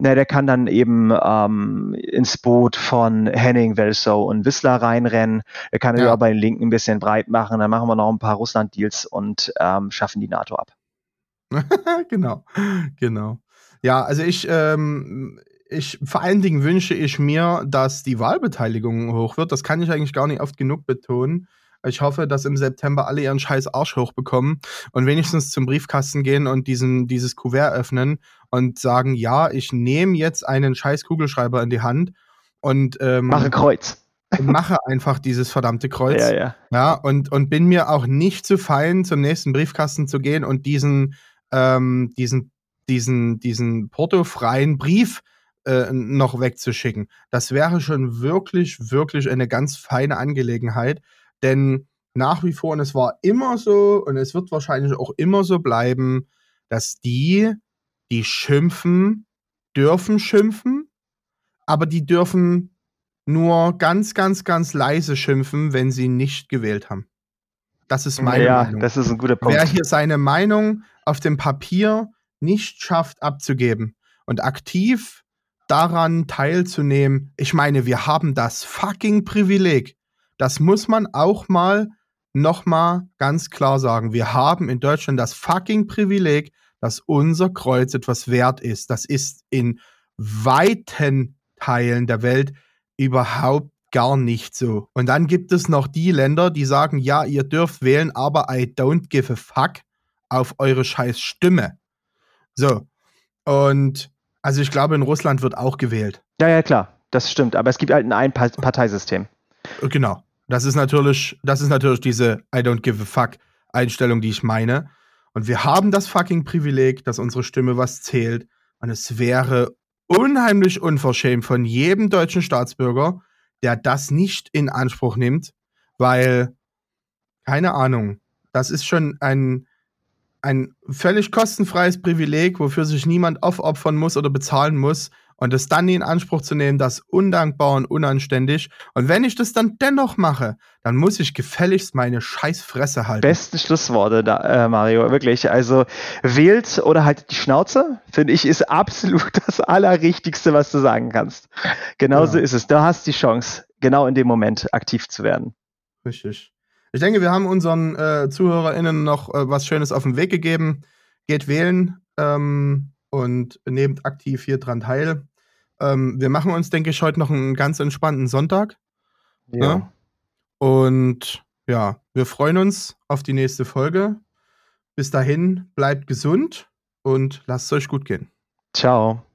na, der kann dann eben ähm, ins Boot von Henning, Welsow und Wissler reinrennen. Er kann ja. bei den Linken ein bisschen breit machen. Dann machen wir noch ein paar Russland-Deals und ähm, schaffen die NATO ab. genau, genau. Ja, also ich, ähm, ich, vor allen Dingen wünsche ich mir, dass die Wahlbeteiligung hoch wird. Das kann ich eigentlich gar nicht oft genug betonen. Ich hoffe, dass im September alle ihren scheiß Arsch hochbekommen und wenigstens zum Briefkasten gehen und diesen, dieses Kuvert öffnen und sagen, ja, ich nehme jetzt einen scheiß Kugelschreiber in die Hand und ähm, mache Kreuz. mache einfach dieses verdammte Kreuz. Ja, ja. Ja, und, und bin mir auch nicht zu fein, zum nächsten Briefkasten zu gehen und diesen, ähm, diesen, diesen, diesen portofreien Brief äh, noch wegzuschicken. Das wäre schon wirklich, wirklich eine ganz feine Angelegenheit, denn nach wie vor, und es war immer so, und es wird wahrscheinlich auch immer so bleiben, dass die, die schimpfen, dürfen schimpfen, aber die dürfen nur ganz, ganz, ganz leise schimpfen, wenn sie nicht gewählt haben. Das ist meine ja, Meinung. das ist ein guter Punkt. Wer hier seine Meinung auf dem Papier nicht schafft abzugeben und aktiv daran teilzunehmen, ich meine, wir haben das fucking Privileg. Das muss man auch mal nochmal ganz klar sagen. Wir haben in Deutschland das fucking Privileg, dass unser Kreuz etwas wert ist. Das ist in weiten Teilen der Welt überhaupt gar nicht so. Und dann gibt es noch die Länder, die sagen, ja, ihr dürft wählen, aber I don't give a fuck auf eure scheiß Stimme. So. Und also ich glaube, in Russland wird auch gewählt. Ja, ja, klar. Das stimmt. Aber es gibt halt ein Einparteisystem. Genau. Das ist natürlich, das ist natürlich diese I don't give a fuck Einstellung, die ich meine. Und wir haben das fucking Privileg, dass unsere Stimme was zählt. Und es wäre unheimlich unverschämt von jedem deutschen Staatsbürger, der das nicht in Anspruch nimmt, weil, keine Ahnung, das ist schon ein, ein völlig kostenfreies Privileg, wofür sich niemand aufopfern muss oder bezahlen muss. Und das dann in Anspruch zu nehmen, das undankbar und unanständig. Und wenn ich das dann dennoch mache, dann muss ich gefälligst meine scheiß Fresse halten. Beste Schlussworte, da, äh, Mario, wirklich. Also wählt oder halt die Schnauze, finde ich, ist absolut das Allerrichtigste, was du sagen kannst. Genauso ja. ist es. Da hast du die Chance, genau in dem Moment aktiv zu werden. Richtig. Ich denke, wir haben unseren äh, ZuhörerInnen noch äh, was Schönes auf den Weg gegeben. Geht wählen ähm, und nehmt aktiv hier dran teil. Ähm, wir machen uns, denke ich, heute noch einen ganz entspannten Sonntag. Ja. Ne? Und ja, wir freuen uns auf die nächste Folge. Bis dahin, bleibt gesund und lasst es euch gut gehen. Ciao.